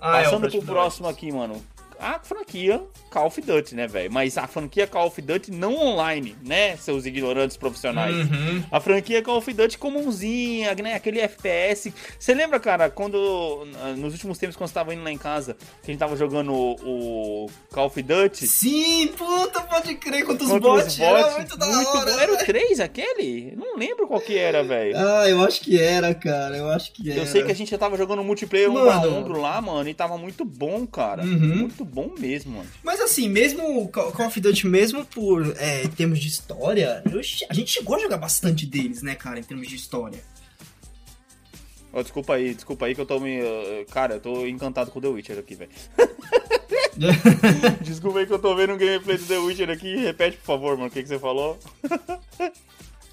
Ah, é, Passando pro Bloodborne. próximo aqui, mano. A franquia Call of Duty, né, velho? Mas a franquia Call of Duty não online, né, seus ignorantes profissionais. Uhum. A franquia Call of Duty comumzinha, né? Aquele FPS. Você lembra, cara, quando. Nos últimos tempos, quando você tava indo lá em casa, que a gente tava jogando o, o Call of Duty? Sim, puta, pode crer, quantos contra os bots, era bots, muito da muito hora. bom. Era o 3 aquele? Não lembro qual que era, velho. Ah, eu acho que era, cara, eu acho que era. Eu sei que a gente já tava jogando multiplayer um pra um lá, mano, e tava muito bom, cara. Uhum. Muito bom mesmo, mano. Mas assim, mesmo Call of Duty, mesmo por é, termos de história, eu a gente chegou a jogar bastante deles, né, cara, em termos de história. Ó, desculpa aí, desculpa aí que eu tô me. uh, Cara, eu tô encantado com The Witcher aqui, velho. <laughs> Desculpa aí que eu tô vendo um gameplay do The Witcher aqui. Repete, por favor, mano, o que, que você falou?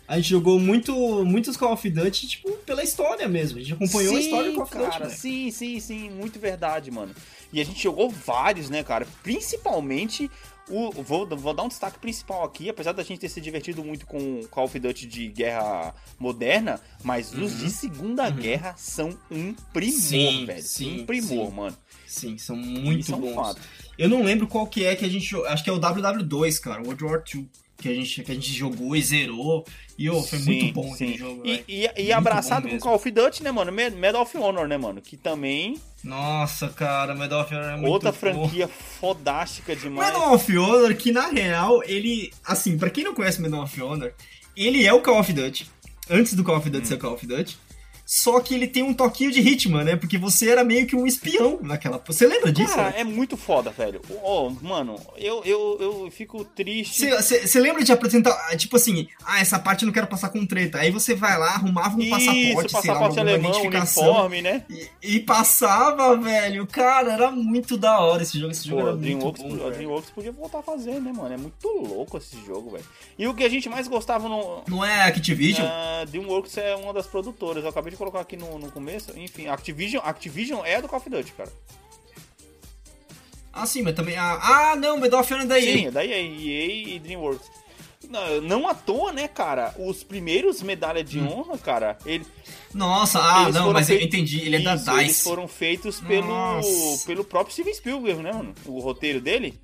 A gente jogou muito, muitos Call of Duty, tipo, pela história mesmo. A gente acompanhou a história do Call of Duty, cara, sim, sim, sim, muito verdade, mano. E a gente jogou vários, né, cara? Principalmente o. Vou, vou dar um destaque principal aqui, apesar da gente ter se divertido muito com Call of Duty de guerra moderna, mas os de Segunda Guerra são um primor, Uhum. Sim, velho. sim, um primor, sim. mano. Sim, são muito Isso é bons. fato. Eu não lembro qual que é que a gente. Acho que é o WW2, cara, World War II. Que a, gente, que a gente jogou e zerou. E ô, foi Sim, muito bom sim. aquele jogo, E, e, e abraçado com mesmo. Call of Duty, né, mano? Me- Medal of Honor, né, mano? Que também Nossa, cara, Medal of Honor é muito outra bom. franquia fodástica demais. Medal of Honor, que na real, ele. Assim, pra quem não conhece Medal of Honor, ele é o Call of Duty. Antes do Call of Duty Hum. ser Call of Duty. Só que ele tem um toquinho de Hitman, né? Porque você era meio que um espião naquela. Você lembra disso? Cara, né? é muito foda, velho. Ó, mano, eu, eu, eu fico triste. Você lembra de apresentar, tipo assim, ah, essa parte eu não quero passar com treta. Aí você vai lá, arrumava um Isso, passaporte, sei lá, passaporte uma alemão, uniforme, né? E, e passava, velho. Cara, era muito da hora esse jogo. Esse jogo Pô, era a muito Dreamworks, bom, a. Dreamworks podia voltar a fazer, né, mano? É muito louco esse jogo, velho. E o que a gente mais gostava no. Não é Activision? Uh, Dreamworks é uma das produtoras. Eu acabei de colocar aqui no, no começo. Enfim, Activision, Activision é do Call of Duty, cara. Ah, sim, mas também. Ah, ah não, Medal of Honor é da EA. Sim, daí é EA e Dreamworks. Não, não à toa, né, cara? Os primeiros medalha de honra, cara, ele, Nossa, ah, Eles não, mas eu entendi. Ele é da Isso, Eles DICE. foram feitos pelo, Nossa. pelo próprio Steven Spielberg, né, mano? O roteiro dele.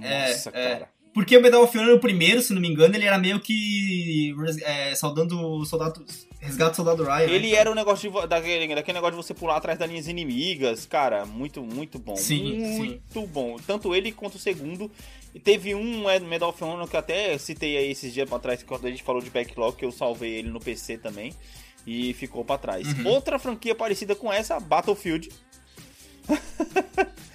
É, Nossa, é. cara. Porque o Medal of Honor, o primeiro, se não me engano, ele era meio que. é, saudando soldado. Resgate do soldado Ryan. né? Ele era o negócio de, daquele, daquele negócio de você pular atrás das linhas inimigas, cara, muito, muito bom. Sim, muito bom. Tanto ele quanto o segundo. E teve um é, Medal of Honor que até citei aí esses dias pra trás, quando a gente falou de backlog, que eu salvei ele no PC também. E ficou pra trás. Uhum. Outra franquia parecida com essa, Battlefield. <laughs>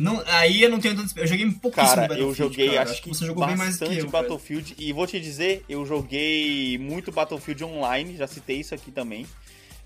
Não, aí eu não tenho tanto. Eu joguei um pouquíssimo Cara, Battlefield, eu joguei, cara. acho que você jogou bem mais do que bastante eu. Battlefield. E vou te dizer, eu joguei muito Battlefield Online, já citei isso aqui também.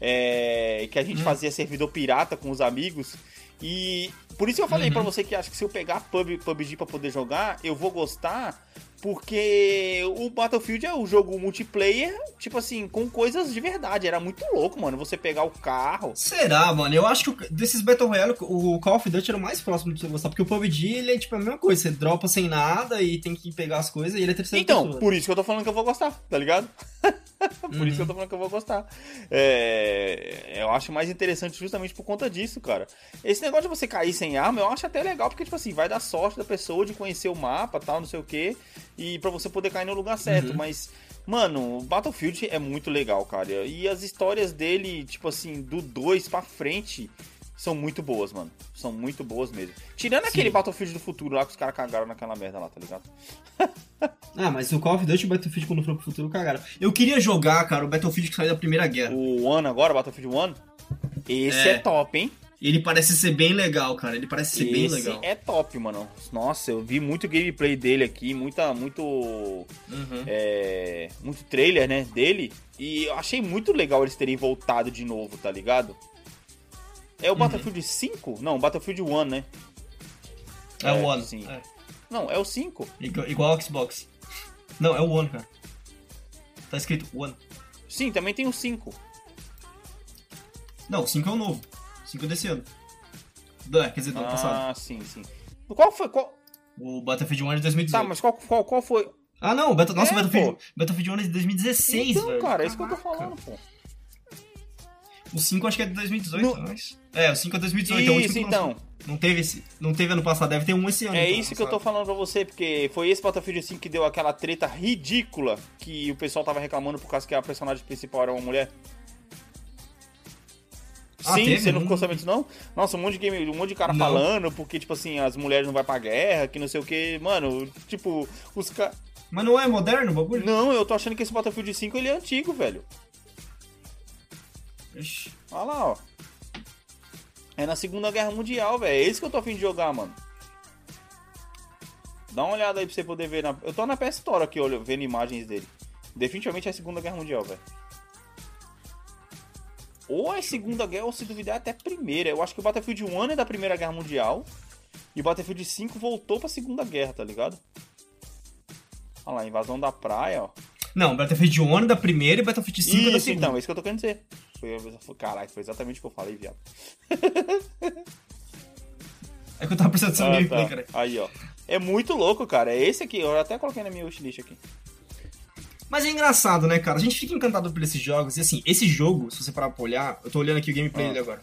É, que a gente Hum. fazia servidor pirata com os amigos. E por isso eu falei Uhum. pra você que acho que se eu pegar PUB, PUBG pra poder jogar, eu vou gostar. Porque o Battlefield é o jogo multiplayer, tipo assim, com coisas de verdade. Era muito louco, mano. Você pegar o carro. Será, mano? Eu acho que desses Battle Royale, o Call of Duty era o mais próximo de você gostar. Porque o PUBG, ele é tipo a mesma coisa. Você dropa sem nada e tem que pegar as coisas e ele é terceira Então, pessoa. por isso que eu tô falando que eu vou gostar, tá ligado? <laughs> por isso que eu tô falando que eu vou gostar. É, eu acho mais interessante justamente por conta disso, cara. Esse negócio de você cair sem arma, eu acho até legal, porque, tipo assim, vai dar sorte da pessoa de conhecer o mapa, tal, não sei o quê, e pra você poder cair no lugar certo. Uhum. Mas, mano, Battlefield é muito legal, cara. E as histórias dele, tipo assim, do 2 pra frente, são muito boas, mano. São muito boas mesmo. Tirando aquele Battlefield do futuro lá que os caras cagaram naquela merda lá, tá ligado? <laughs> Ah, mas o Call of Duty e o Battlefield quando for pro futuro cagaram. Eu queria jogar, cara, o Battlefield que saiu da Primeira Guerra. O One agora, Battlefield One, esse é, É. top, hein? Ele parece ser bem legal, cara. Ele parece ser bem esse legal. é top, mano. Nossa, eu vi muito gameplay dele aqui, muita, muito, Uhum. é, muito trailer, né, dele. E eu achei muito legal eles terem voltado de novo, tá ligado? É Uhum. o Battlefield 5? Não, Battlefield One, né? É o É, One. sim. É. Não, é o 5. Igual, igual ao Xbox. Não, é o One, cara. Tá escrito One. Sim, também tem o 5. Não, o 5 é o novo. O 5 é desse ano. Do, é, quer dizer, do ano passado. Ah, sim, sim. Qual foi? Qual... O Battlefield 1 é de 2018. Tá, mas qual, qual, qual foi? Ah, não, o Battle... nossa, É, Battlefield, pô. Battlefield 1 é de 2016, então, velho. cara, é isso que eu tô falando, pô. O 5 acho que é de 2018, No- mas... É, o 5 é 2018, é o último Isso, que então. lançou. Não teve esse... Não teve ano passado, deve ter um esse ano. É então, isso que eu tô falando pra você, porque foi esse Battlefield 5 que deu aquela treta ridícula que o pessoal tava reclamando por causa que a personagem principal era uma mulher. Ah, Sim, teve? você não ficou sabendo disso, não? Nossa, um monte de game, um monte de cara Não. falando, porque, tipo assim, as mulheres não vão pra guerra, que não sei o que. Mano, tipo, os caras. Mas não é moderno o bagulho? Não, eu tô achando que esse Battlefield 5 ele é antigo, velho. Ixi. Olha lá, ó. É na Segunda Guerra Mundial, velho. É esse que eu tô afim de jogar, mano. Dá uma olhada aí pra você poder ver. Na... Eu tô na PS Store aqui, olha, vendo imagens dele. Definitivamente é a Segunda Guerra Mundial, velho. Ou é Segunda Guerra, ou se duvidar, é até Primeira. Eu acho que o Battlefield 1 é da Primeira Guerra Mundial. E o Battlefield 5 voltou pra Segunda Guerra, tá ligado? Olha lá, invasão da praia, ó. Não, Battlefield 1 é da primeira e Battlefield 5 é da Isso, segunda. então, é isso que eu tô querendo dizer. Foi, caralho, foi exatamente o que eu falei, viado. <laughs> É que eu tava prestando atenção Ah, gameplay, tá. cara. Aí, ó. É muito louco, cara. É esse aqui. Eu até coloquei na minha wishlist aqui. Mas é engraçado, né, cara? A gente fica encantado por esses jogos. E assim, esse jogo, se você parar pra olhar, eu tô olhando aqui o gameplay Ah. dele agora.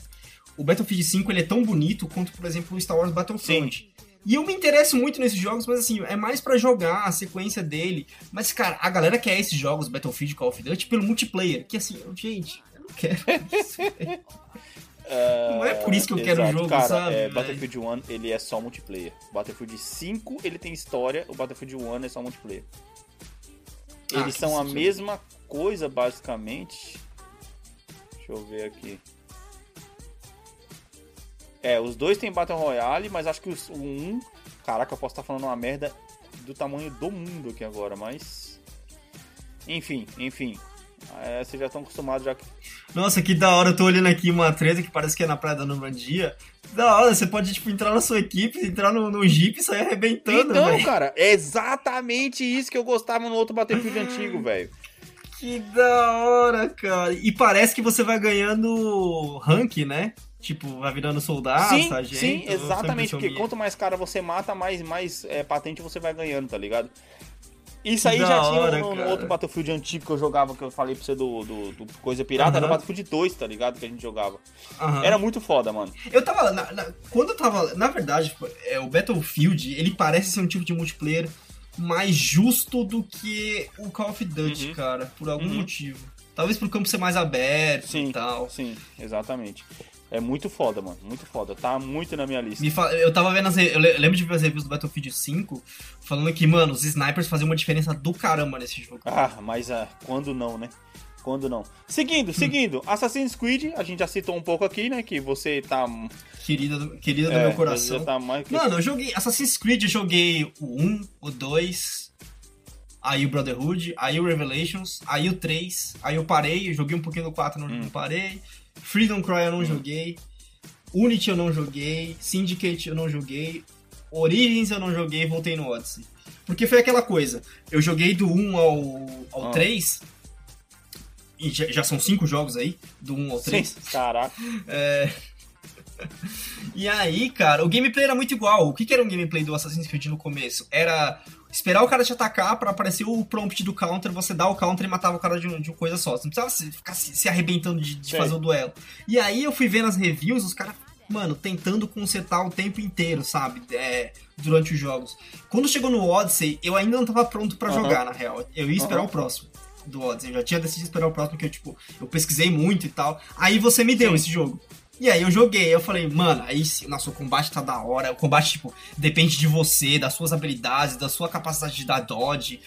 O Battlefield 5 ele é tão bonito quanto, por exemplo, o Star Wars Battlefront. E eu me interesso muito nesses jogos, mas assim, é mais pra jogar a sequência dele. Mas, cara, a galera quer esses jogos, Battlefield Call of Duty, pelo multiplayer. Que assim, gente, eu não quero isso. <laughs> velho. Não é por isso que eu quero o Exato, jogo, cara, sabe, É? Battlefield 1, ele é só multiplayer. Battlefield 5, ele tem história. O Battlefield 1 é só multiplayer. Ah, Eles são a mesma coisa, basicamente. Deixa eu ver aqui. É, os dois têm Battle Royale, mas acho que os- o 1... Caraca, eu posso estar falando uma merda do tamanho do mundo aqui agora, mas... Enfim, enfim. É, vocês já estão acostumados já que Nossa, que da hora, eu tô olhando aqui uma treta que parece que é na Praia da Normandia. Da hora, você pode, tipo, entrar na sua equipe, entrar no, no Jeep e sair arrebentando, Então, velho. cara, é exatamente isso que eu gostava no outro Battlefield <laughs> antigo, velho. Que da hora, cara. E parece que você vai ganhando rank, né? Tipo, vai virando soldado, sim, sargento. sim, exatamente. Porque quanto mais cara você mata, mais, mais é, patente você vai ganhando, tá ligado? Isso aí Que já da tinha hora, no, no outro Battlefield antigo que eu jogava, que eu falei pra você do, do, do Coisa Pirata, era o. Battlefield 2, tá ligado? Que a gente jogava. Era muito foda, mano. Eu tava. na- na- quando eu tava. Na verdade, é, o Battlefield, ele parece ser um tipo de multiplayer mais justo do que o Call of Duty, Uhum. cara. Por algum Uhum. motivo. Talvez pro campo ser mais aberto Sim. e tal. Sim, exatamente. É muito foda, mano. Muito foda. Tá muito na minha lista. Me fa- Eu tava vendo as Eu le- lembro de ver as reviews do Battlefield 5 falando que, mano, os snipers faziam uma diferença do caramba nesse jogo. Ah, mas ah, quando não, né? Quando não. Seguindo, seguindo. Assassin's Creed, a gente já citou um pouco aqui, né? Que você tá. Querida do, querida do é, meu coração. Tá mais Mano, eu joguei Assassin's Creed, eu joguei o 1, o 2, aí o Brotherhood, aí o Revelations, aí o 3, aí eu parei, eu joguei um pouquinho do 4, não, Hum. não parei. Freedom Cry eu não joguei. Unity eu não joguei. Syndicate eu não joguei. Origins eu não joguei, voltei no Odyssey. Porque foi aquela coisa, eu joguei do 1 ao, ao Ah. 3, e já, já são 5 jogos aí, do 1 ao 3. Sim, caraca. <laughs> E aí, cara, o gameplay era muito igual. O que, que era um gameplay do Assassin's Creed no começo? Era esperar o cara te atacar pra aparecer o prompt do counter, você dá o counter e matava o cara de, de uma coisa só. Você não precisava se- ficar se, se arrebentando de, de fazer o duelo. E aí eu fui vendo as reviews, os caras, mano, tentando consertar o tempo inteiro, sabe? É, durante os jogos. Quando chegou no Odyssey, eu ainda não tava pronto pra Aham. jogar, na real. Eu ia esperar Aham. o próximo do Odyssey. Eu já tinha decidido esperar o próximo, porque eu, tipo, eu pesquisei muito e tal. Aí você me deu Sim. esse jogo. E aí eu joguei, eu falei, mano, aí sim, nossa, o combate tá da hora. O combate, tipo, depende de você, das suas habilidades, da sua capacidade de dar dodge.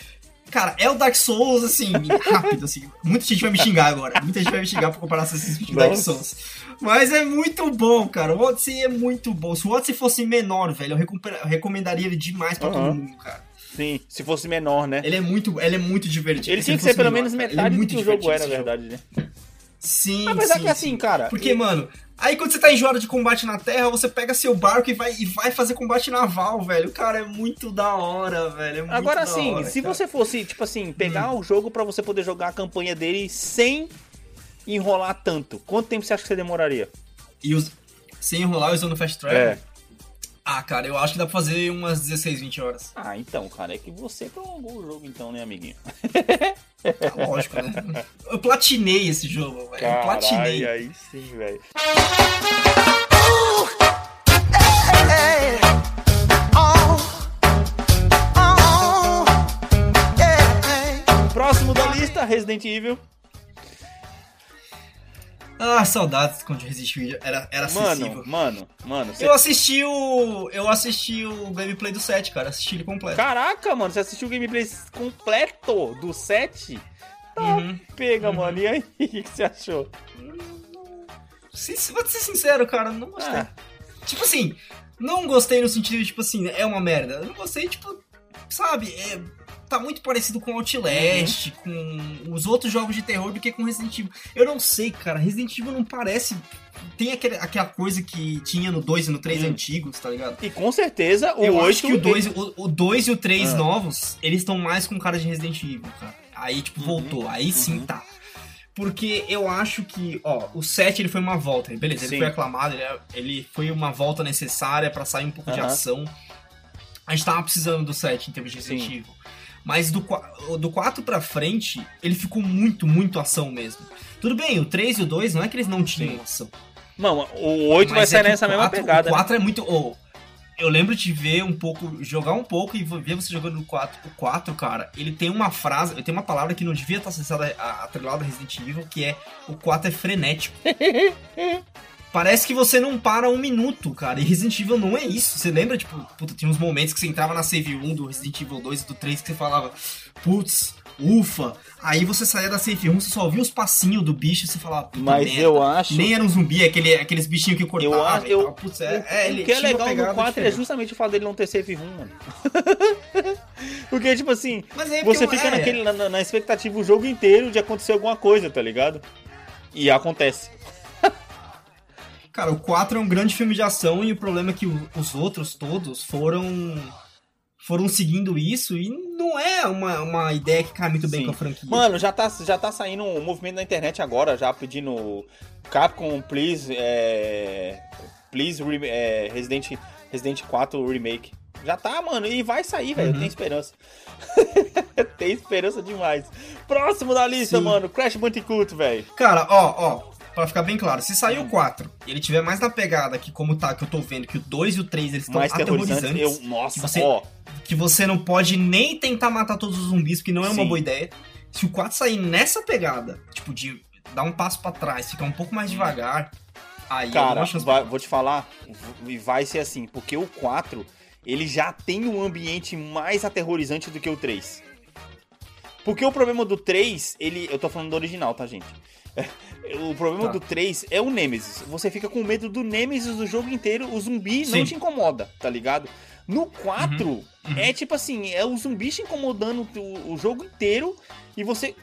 Cara, é o Dark Souls, assim, <laughs> rápido, assim. Muita gente vai me xingar agora. Muita gente vai me xingar por comparar Assassin's Creed com Dark Nossa. Souls. Mas é muito bom, cara. O Odyssey é muito bom. Se o Odyssey fosse menor, velho, eu, recomendaria ele demais pra todo mundo, cara. Sim, se fosse menor, né? Ele é muito, ele é muito divertido. Ele tinha que ser pelo menor, menos é metade do muito que o jogo era, na verdade, né? Sim, Apesar sim, que assim, sim. cara. Porque, mano, aí quando você tá enjoado de combate na terra, você pega seu barco e vai, e vai fazer combate naval, velho. Cara, é muito da hora, velho. É muito Agora da sim, hora, se cara. Hum. você fosse, tipo assim, pegar o jogo pra você poder jogar a campanha dele sem enrolar tanto, quanto tempo você acha que você demoraria? E os... sem enrolar usando fast É. travel, Ah, cara, eu acho que dá pra fazer umas 16, 20 horas. Ah, então, cara, é que você prolongou o jogo então, né, amiguinho? <laughs> Lógico, né? Eu platinei esse jogo, velho. Eu platinei. aí sim, velho. Próximo da lista, Resident Evil. Ah, saudades quando Resident Evil era, era acessível. Mano, mano, mano. cê- Eu assisti o. Eu assisti o gameplay do 7, cara. Assisti ele completo. Caraca, mano, você assistiu o gameplay completo do 7? Uhum. Pega, mano, e aí? <laughs> O que você achou? Se- Vou ser sincero, cara, não gostei. Ah, Tipo assim, não gostei no sentido de, tipo assim, é uma merda. Eu não gostei, tipo, sabe, é, tá muito parecido com Outlast, Uhum. com os outros jogos de terror do que com Resident Evil. Eu não sei, cara, Resident Evil não parece. Tem aquele, aquela coisa que tinha no 2 e no 3 Hum. antigos, tá ligado? e com certeza o eu 8 acho que o 2, o, o 2 e o 3 Ah. novos, eles estão mais com cara de Resident Evil, cara. Aí, tipo, Uhum. voltou. Aí sim Uhum. tá. Porque eu acho que, ó, o 7 ele foi uma volta, beleza, Sim. ele foi aclamado, ele, é- ele foi uma volta necessária pra sair um pouco de Aham. ação. A gente tava precisando do 7 em termos de Resident Sim. Mas do, do 4 pra frente, ele ficou muito, muito ação mesmo. Tudo bem, o 3 e o 2 não é que eles não tinham Sim. ação. Mano, o 8 vai Mas sair é que nessa o mesma 4 pegada. O né? 4 é muito. ô, eu lembro de ver um pouco, jogar um pouco e ver você jogando no 4. O 4, cara, ele tem uma frase, ele tem uma palavra que não devia estar acessada a- atrelada a Resident Evil, que é o 4 é frenético. <laughs> Parece que você não para um minuto, cara. E Resident Evil não é isso. Você lembra, tipo, puta, tinha uns momentos que você entrava na save 1 do Resident Evil 2 e do 3 que você falava, putz, ufa. Aí você saía da save 1, você só ouvia os passinhos do bicho e você falava, puta Mas merda. eu acho. Nem era um zumbi, aquele, aqueles bichinhos que cortavam. Eu acho- eu-. Putz, é, o, é, ele o que é legal no pegada 4 é diferente. justamente o fato dele não ter save room, mano. <laughs> Porque, tipo assim, é você eu- fica é, naquele, na, na expectativa o jogo inteiro de acontecer alguma coisa, tá ligado? E acontece. Cara, o 4 é um grande filme de ação e o problema é que os outros todos foram foram seguindo isso e não é uma, uma ideia que cai muito bem Sim. com a franquia. Mano, já tá, já tá saindo um movimento na internet agora, já pedindo Capcom, please, é, please é, Resident, Resident 4 Remake. Já tá, mano, e vai sair, velho, eu Uhum. tenho esperança. <laughs> Tem esperança demais. Próximo da lista, Sim. mano, Crash Bandicoot, velho. Cara, ó, ó, pra ficar bem claro, se sair o 4 e ele tiver mais na pegada que como tá, que eu tô vendo, que o 2 e o 3 eles estão aterrorizantes, Eu, nossa, que você- ó. que você não pode nem tentar matar todos os zumbis, porque não é uma Sim. boa ideia. Se o 4 sair nessa pegada, tipo, de dar um passo pra trás, ficar um pouco mais devagar, aí Cara, uma vai- vou te falar, e vai ser assim, porque o 4, ele já tem um ambiente mais aterrorizante do que o 3. Porque o problema do 3, ele. Eu tô falando do original, tá, gente? O problema Tá. do 3 é o Nemesis. Você fica com medo do Nemesis o jogo inteiro, o zumbi não Sim. te incomoda, tá ligado? No 4, Uhum. é tipo assim, é o zumbi te incomodando o, o jogo inteiro e você.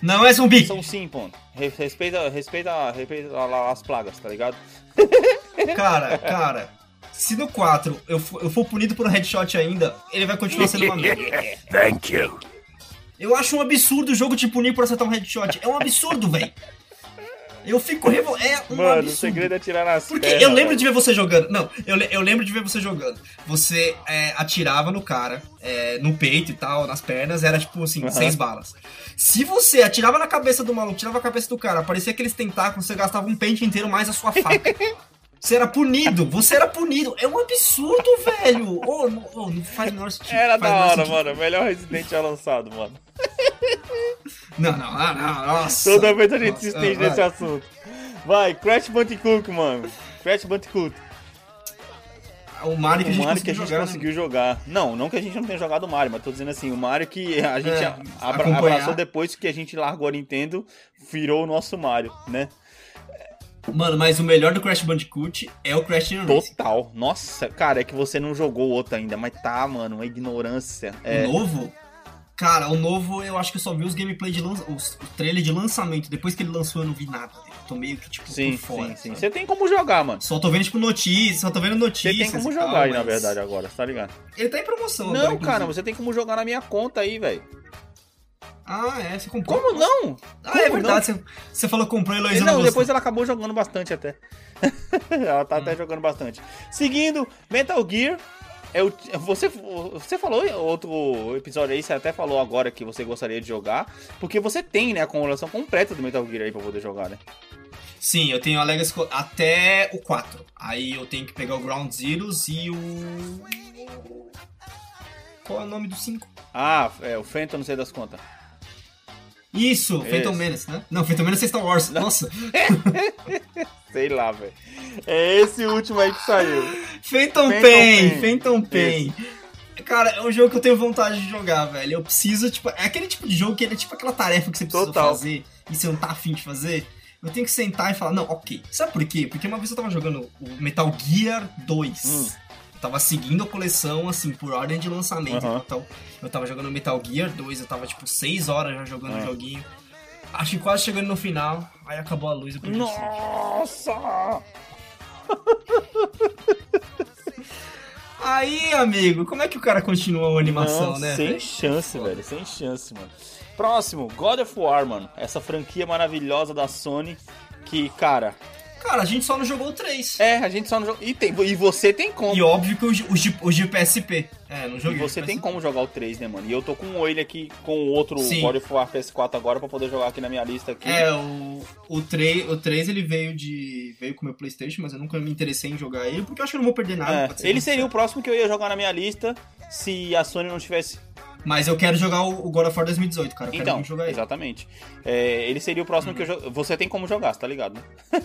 Não é zumbi! São sim, pô. Re- Respeita, respeita, respeita as plagas, tá ligado? Cara, cara, se no 4 eu for, eu for punido por um headshot ainda, ele vai continuar sendo uma merda. Thank you. Eu acho um absurdo o jogo te punir por acertar um headshot. É um absurdo, velho. Eu fico revol... É um Mano, o absurdo. segredo é tirar nas Porque pernas, eu lembro de ver você jogando. Não, eu, eu lembro de ver você jogando. Você é, atirava no cara, é, no peito e tal, nas pernas, era tipo assim, Aham. seis balas. Se você atirava na cabeça do maluco, tirava a cabeça do cara, aparecia aqueles tentáculos, você gastava um pente inteiro mais a sua faca. <laughs> Você era punido, você era punido. É um absurdo, velho. Ô, não, ô, não faz menor sentido. Era da hora, sentido. mano. Melhor Resident já lançado, mano. Não, não, não, não, nossa. Toda vez a gente se estende vai. nesse assunto. Vai, Crash Bandicoot, mano. Crash Bandicoot. O Mario que a O gente Mario que a gente jogar, né? conseguiu jogar. Não, não que a gente não tenha jogado o Mario, mas tô dizendo assim, o Mario que a gente É, abra- acompanhar. abraçou depois que a gente largou a Nintendo, virou o nosso Mario, né? Mano, mas o melhor do Crash Bandicoot é o Crash Team Racing. Total. Nossa, cara, é que você não jogou o outro ainda, mas tá, mano, uma ignorância. É, O novo? Cara, o novo eu acho que eu só vi os gameplay de lança... os, o trailer de lançamento. Depois que ele lançou eu não vi nada dele. Tô meio que tipo sim, por fora. sim, sim. Você tem como jogar, mano. Só tô vendo tipo notícias, só tô vendo Você notícias. tem como e tal, jogar aí, na mas verdade, agora, tá ligado? Ele tá em promoção agora, Não, inclusive. cara, você tem como jogar na minha conta aí, velho. Ah, é, você comprou. Como não? Ah, é Como verdade, você, você falou que comprou e Heloísa não, gostou. depois ela acabou jogando bastante até. <laughs> ela tá até jogando bastante. Seguindo, Metal Gear. Eu, você, você falou em outro episódio aí, você até falou agora que você gostaria de jogar, porque você tem, né, a acumulação completa do Metal Gear aí pra poder jogar, né? Sim, eu tenho a Legacy até o 4. Aí eu tenho que pegar o Ground Zeroes e o... Qual é o nome do 5? Ah, é, o Phantom, não sei das contas. Isso, Phantom Esse. Menace, né? Não, Phantom Menace é Star Wars. Nossa, <laughs> Sei lá, velho. É esse último aí que saiu. Phantom Phantom Pain, Pain. Phantom Pain. Cara, é um jogo que eu tenho vontade de jogar, velho. Eu preciso, tipo, é aquele tipo de jogo que é tipo aquela tarefa que você precisa Total. fazer e você não tá afim de fazer. Eu tenho que sentar e falar, não, ok. Sabe por quê? Porque uma vez eu tava jogando o Metal Gear 2. Hum. Tava seguindo a coleção, assim, por ordem de lançamento. Aham. Então, eu tava jogando Metal Gear 2, eu tava, tipo, 6 horas já jogando o Ah. joguinho. Acho que quase chegando no final, aí acabou a luz e. Nossa! <laughs> Aí, amigo, como é que o cara continua a animação, Não, né? Sem velho? chance, velho. Sem chance, mano. Próximo, God of War, mano. Essa franquia maravilhosa da Sony. Que, cara, Cara, a gente só não jogou o 3. é, a gente só não joga. E, tem, e você tem como. E óbvio que o, de- o, de- o de PSP. É, não E joguei. você o tem como jogar o 3, né, mano? E eu tô com ele aqui com o outro Sim. God of War PS4 agora pra poder jogar aqui na minha lista aqui. É, o, o, 3, o 3 ele veio de. veio com o meu Playstation, mas eu nunca me interessei em jogar ele, porque eu acho que eu não vou perder nada. É, ele seria o seja. próximo que eu ia jogar na minha lista se a Sony não tivesse. Mas eu quero jogar o, God of War 2018, cara. Eu Então, exatamente. É, ele seria o próximo que eu jo- Você tem como jogar, você tá ligado, né? <laughs>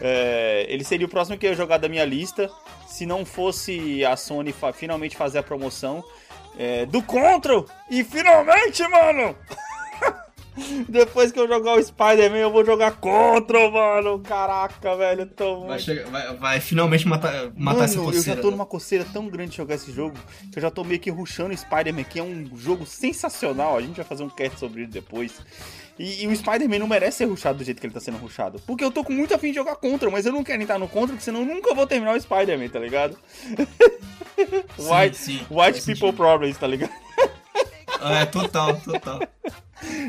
É, ele seria o próximo que eu ia jogar da minha lista se não fosse a Sony fa- finalmente fazer a promoção é, do Control. E finalmente, mano! <laughs> Depois que eu jogar o Spider-Man, eu vou jogar Control, mano. Caraca, velho. Eu tô Vai, muito chegar- vai, vai finalmente matar, matar Mano, essa eu coceira. já tô numa coceira tão grande de jogar esse jogo que eu já tô meio que rushando o Spider-Man, que é um jogo sensacional. A gente vai fazer um cast sobre ele depois. E, e o Spider-Man não merece ser rushado do jeito que ele tá sendo rushado. Porque eu tô com muito afim de jogar contra, mas eu não quero entrar no contra, porque senão eu nunca vou terminar o Spider-Man, tá ligado? <laughs> Sim, White, sim, white people sentido. problems, tá ligado? <laughs> É, total, total.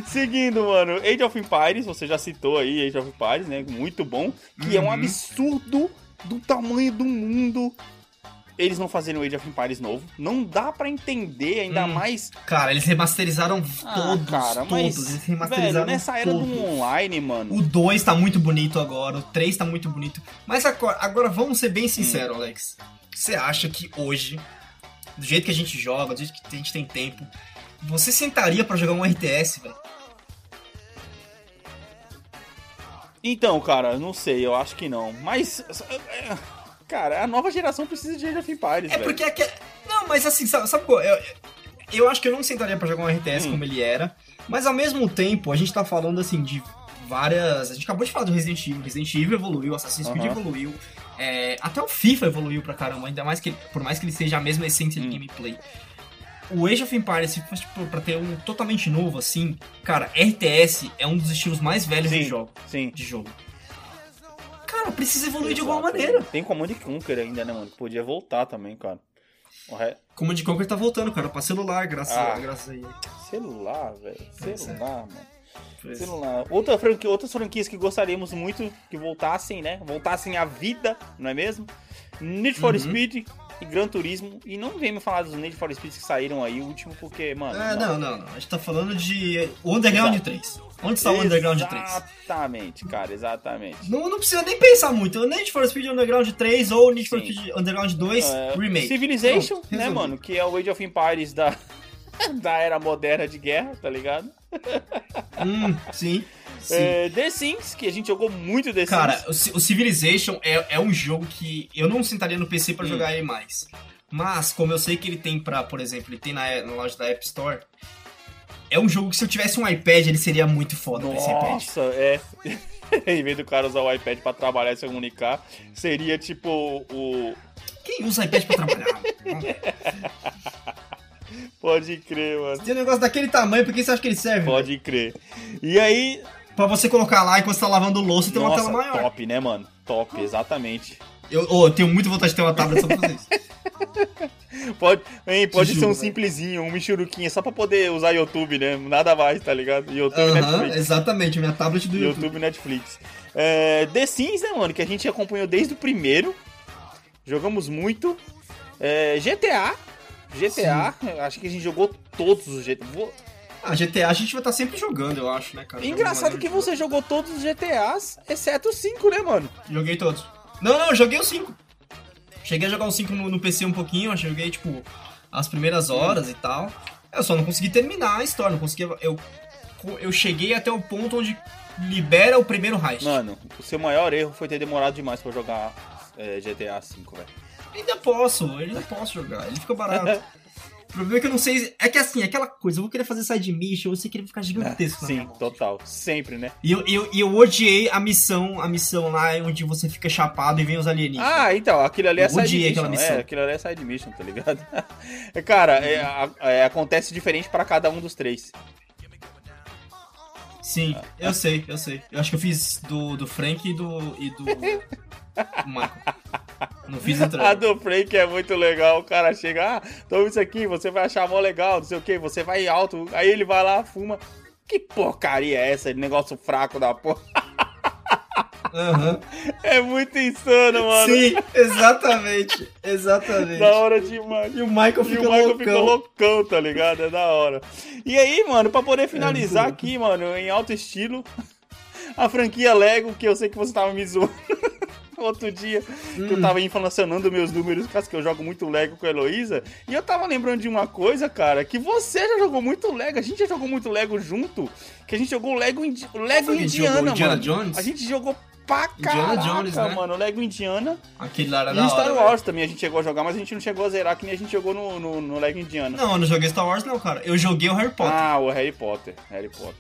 Seguindo, mano, Age of Empires, você já citou aí Age of Empires, né? Muito bom. Que é um Uhum. absurdo do tamanho do mundo eles não fazerem o Age of Empires novo. Não dá pra entender, ainda Hum. mais. Cara, eles remasterizaram Ah, todos, cara, todos. mas. Eles Velho, remasterizaram nessa era todos. do online, mano. O 2 tá muito bonito agora, o 3 tá muito bonito. Mas agora, agora vamos ser bem sinceros, Alex. Você acha que hoje, do jeito que a gente joga, do jeito que a gente tem tempo, você sentaria pra jogar um RTS, velho? Então, cara, não sei, eu acho que não. Mas. é, Cara, a nova geração precisa de Age of Empires, É porque aqui. Não, mas assim, sabe, sabe qual? Eu, eu acho que eu não sentaria pra jogar um RTS Hum. como ele era. Mas ao mesmo tempo, a gente tá falando assim de várias. A gente acabou de falar do Resident Evil. Resident Evil evoluiu, Assassin's Creed Aham. evoluiu. é, até o FIFA evoluiu pra caramba, ainda mais que ele- por mais que ele seja a mesma essência de Hum. gameplay. O Age of Empires, se fosse tipo, pra ter um totalmente novo, assim, cara, RTS é um dos estilos mais velhos Sim. de jogo. Sim. De jogo. Cara, precisa evoluir de alguma Exato. maneira. Tem Command Conquer ainda, né, mano? Podia voltar também, cara. O re... Command Conquer tá voltando, cara, pra celular, graças, Ah. graças a ele. Celular, velho. É. Celular, mano. Pois é. Celular. Outra franquia, outras franquias que gostaríamos muito que voltassem, né? Voltassem à vida, não é mesmo? Need for Uhum. Speed e Gran Turismo. E não vem me falar dos Need for Speed que saíram aí, o último, porque, mano. É, não, não, não. A gente tá falando de Underground Exato. 3. Onde está o Underground 3? Exatamente, cara, exatamente. Não, não precisa nem pensar muito. O Need for Speed Underground 3 ou Need for Sim. Speed Underground 2 É, Remake. Civilization, Pronto, né, mano? Que é o Age of Empires da, <laughs> da era moderna de guerra, tá ligado? <laughs> Hum, sim. É, The Sims, que a gente jogou muito The Cara, Sims. Ci- o Civilization é, é um jogo que eu não sentaria no PC pra Hum. jogar ele mais. Mas, como eu sei que ele tem pra, por exemplo, ele tem na, na loja da App Store, é um jogo que se eu tivesse um iPad, ele seria muito foda pra esse iPad. Nossa, é. <laughs> em vez do cara usar o iPad pra trabalhar e se comunicar, seria tipo o. Quem usa iPad pra trabalhar? Pode crer, mano. Tem um negócio daquele tamanho, por que você acha que ele serve? Pode crer. E aí. Pra você colocar lá enquanto você tá lavando louça e ter uma Nossa, tela maior. top, né, mano? Top, exatamente. Eu, ô, eu tenho muita vontade de ter uma tablet só pra fazer isso. <laughs> Pode, hein, pode Te ser um velho. simplesinho, um michuruquinha, só pra poder usar YouTube, né? Nada mais, tá ligado? YouTube e Aham, Netflix. exatamente, minha tablet do YouTube. YouTube e Netflix. É, The Sims, né, mano? Que a gente acompanhou desde o primeiro. Jogamos muito. É, GTA. GTA, acho que a gente jogou todos os GTA. Ah, GTA a gente vai estar sempre jogando, eu acho, né, cara? Engraçado que você jogou todos os GTAs, exceto os 5, né, mano? Joguei todos. Não, não, eu joguei os 5. Cheguei a jogar os 5 no, no PC um pouquinho, joguei, tipo, as primeiras horas e tal. Eu só não consegui terminar a história, não consegui. Eu, eu cheguei até o ponto onde libera o primeiro heist. Mano, o seu maior erro foi ter demorado demais pra jogar é, GTA V, velho. Ainda posso, ainda posso jogar, ele fica barato. <laughs> O problema é que eu não sei. É que assim, aquela coisa, eu vou querer fazer side mission, eu sei que ele ficar gigantesco minha Sim, total. Sempre, né? E eu, eu, eu odiei a missão, a missão lá onde você fica chapado e vem os alienígenas. Ah, então, aquilo ali é Eu side odiei mission. aquela missão. É, aquilo ali é side mission, tá ligado? É, <laughs> Cara, é, é, acontece diferente pra cada um dos três. Sim, eu sei, eu sei. Eu acho que eu fiz do, do Frank e do. e do. <laughs> Michael. Não fiz o A do Frank é muito legal. O cara chega, ah, toma isso aqui, você vai achar mó legal, não sei o que, você vai alto. Aí ele vai lá, fuma. Que porcaria é essa? Negócio fraco da porra. Aham. <laughs> É muito insano, mano. Sim, exatamente. Exatamente. Da hora demais. E o Michael E fica o Michael loucão. ficou loucão, tá ligado? É da hora. E aí, mano, pra poder finalizar muito aqui, mano, em alto estilo, <laughs> a franquia Lego, que eu sei que você tava me zoando outro dia, que Hum. eu tava inflacionando meus números, por causa que eu jogo muito Lego com a Heloísa, e eu tava lembrando de uma coisa, cara, que você já jogou muito Lego, a gente já jogou muito Lego junto, que a gente jogou Lego, indi Lego que Indiana? Indiana mano. Jones? A gente jogou pra Indiana caraca, Jones, né? mano, Lego Indiana. Aquele lá era E da Star hora, Wars também a gente chegou a jogar, mas a gente não chegou a zerar que nem a gente jogou no, no, no Lego Indiana. Não, eu não joguei Star Wars não, cara. Eu joguei o Harry Potter. Ah, o Harry Potter. Harry Potter.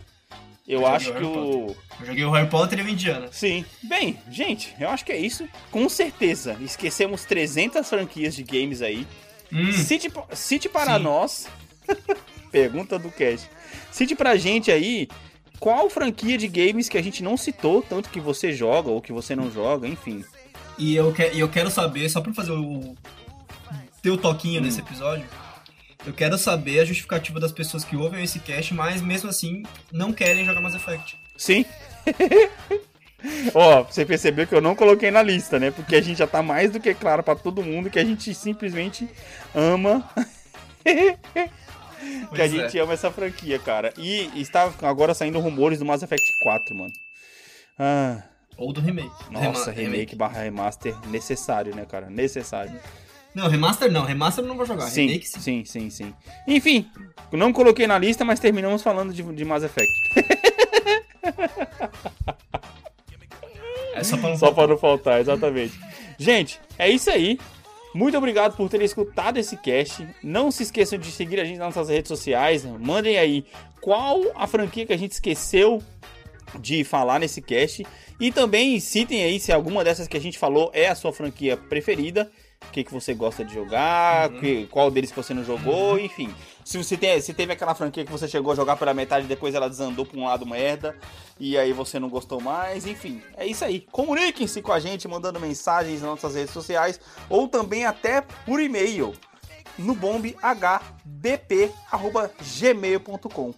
Eu, Eu acho que o. Eu joguei o Harry Potter e o Indiana. Sim. Bem, gente, eu acho que é isso. Com certeza, esquecemos 300 franquias de games aí. Hum, Cite, cite para Sim. nós. <laughs> Pergunta do Cash. Cite pra gente aí qual franquia de games que a gente não citou, tanto que você joga ou que você não joga, enfim. E eu, que, eu quero saber, só pra fazer o teu toquinho Hum. nesse episódio, eu quero saber a justificativa das pessoas que ouvem esse cast, mas mesmo assim não querem jogar Mass Effect. Sim. <laughs> Ó, você percebeu que eu não coloquei na lista, né? Porque a gente já tá mais do que claro pra todo mundo que a gente simplesmente ama. <laughs> que a é. gente ama essa franquia, cara. E está agora saindo rumores do Mass Effect 4, mano. Ah, Ou do remake. nossa, Rema- remake, barra remaster necessário, né, cara? Necessário. Não, remaster não, remaster eu não vou jogar. Sim, remake sim. sim, sim, sim. Enfim, não coloquei na lista, mas terminamos falando de, de Mass Effect. É só pra não Só faltar. para não faltar, exatamente. Gente, é isso aí. Muito obrigado por terem escutado esse cast. Não se esqueçam de seguir a gente nas nossas redes sociais. Mandem aí qual a franquia que a gente esqueceu de falar nesse cast. E também citem aí se alguma dessas que a gente falou é a sua franquia preferida. O que, que você gosta de jogar, que- qual deles que você não jogou, enfim. Se você tem, se teve aquela franquia que você chegou a jogar pela metade e depois ela desandou pra um lado merda, e aí você não gostou mais, enfim. É isso aí. Comuniquem-se com a gente mandando mensagens nas nossas redes sociais ou também até por e-mail no bombhbp@gmail.com.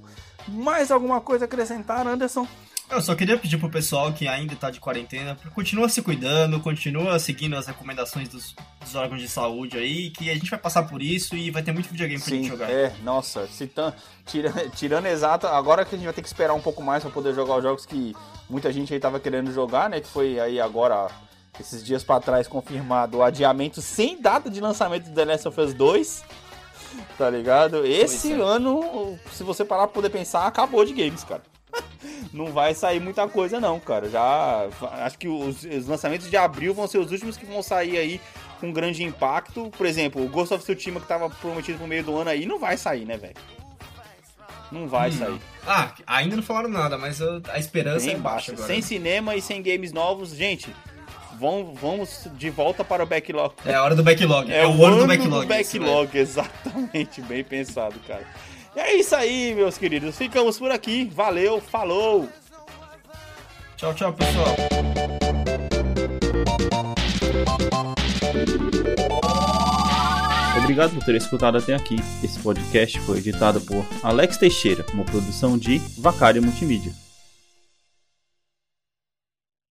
Mais alguma coisa a acrescentar, Anderson? Eu só queria pedir pro pessoal que ainda tá de quarentena, continua se cuidando, continua seguindo as recomendações dos, dos órgãos de saúde aí, que a gente vai passar por isso e vai ter muito videogame pra gente Sim, jogar. é, nossa, se tan- tira- <laughs> tirando exato, agora que a gente vai ter que esperar um pouco mais pra poder jogar os jogos que muita gente aí tava querendo jogar, né? Que foi aí agora, esses dias pra trás, confirmado o adiamento sem data de lançamento do The Last of Us 2. Tá ligado? Esse é. ano, se você parar pra poder pensar, acabou de games, cara. <laughs> Não vai sair muita coisa, não, cara. Já. Acho que os, os lançamentos de abril vão ser os últimos que vão sair aí com grande impacto. Por exemplo, o Ghost of Tsushima que tava prometido pro meio do ano aí não vai sair, né, velho? Não vai Hum. sair. Ah, ainda não falaram nada, mas a esperança Bem é baixa agora. Sem cinema e sem games novos, gente. Vão, vamos de volta para o backlog. É a hora do backlog. É, o ano do backlog. isso, backlog, <laughs> exatamente. Bem pensado, cara. É isso aí, meus queridos. Ficamos por aqui. Valeu, falou! Tchau, tchau, pessoal. Obrigado por ter escutado até aqui. Esse podcast foi editado por Alex Teixeira, uma produção de Vacária Multimídia.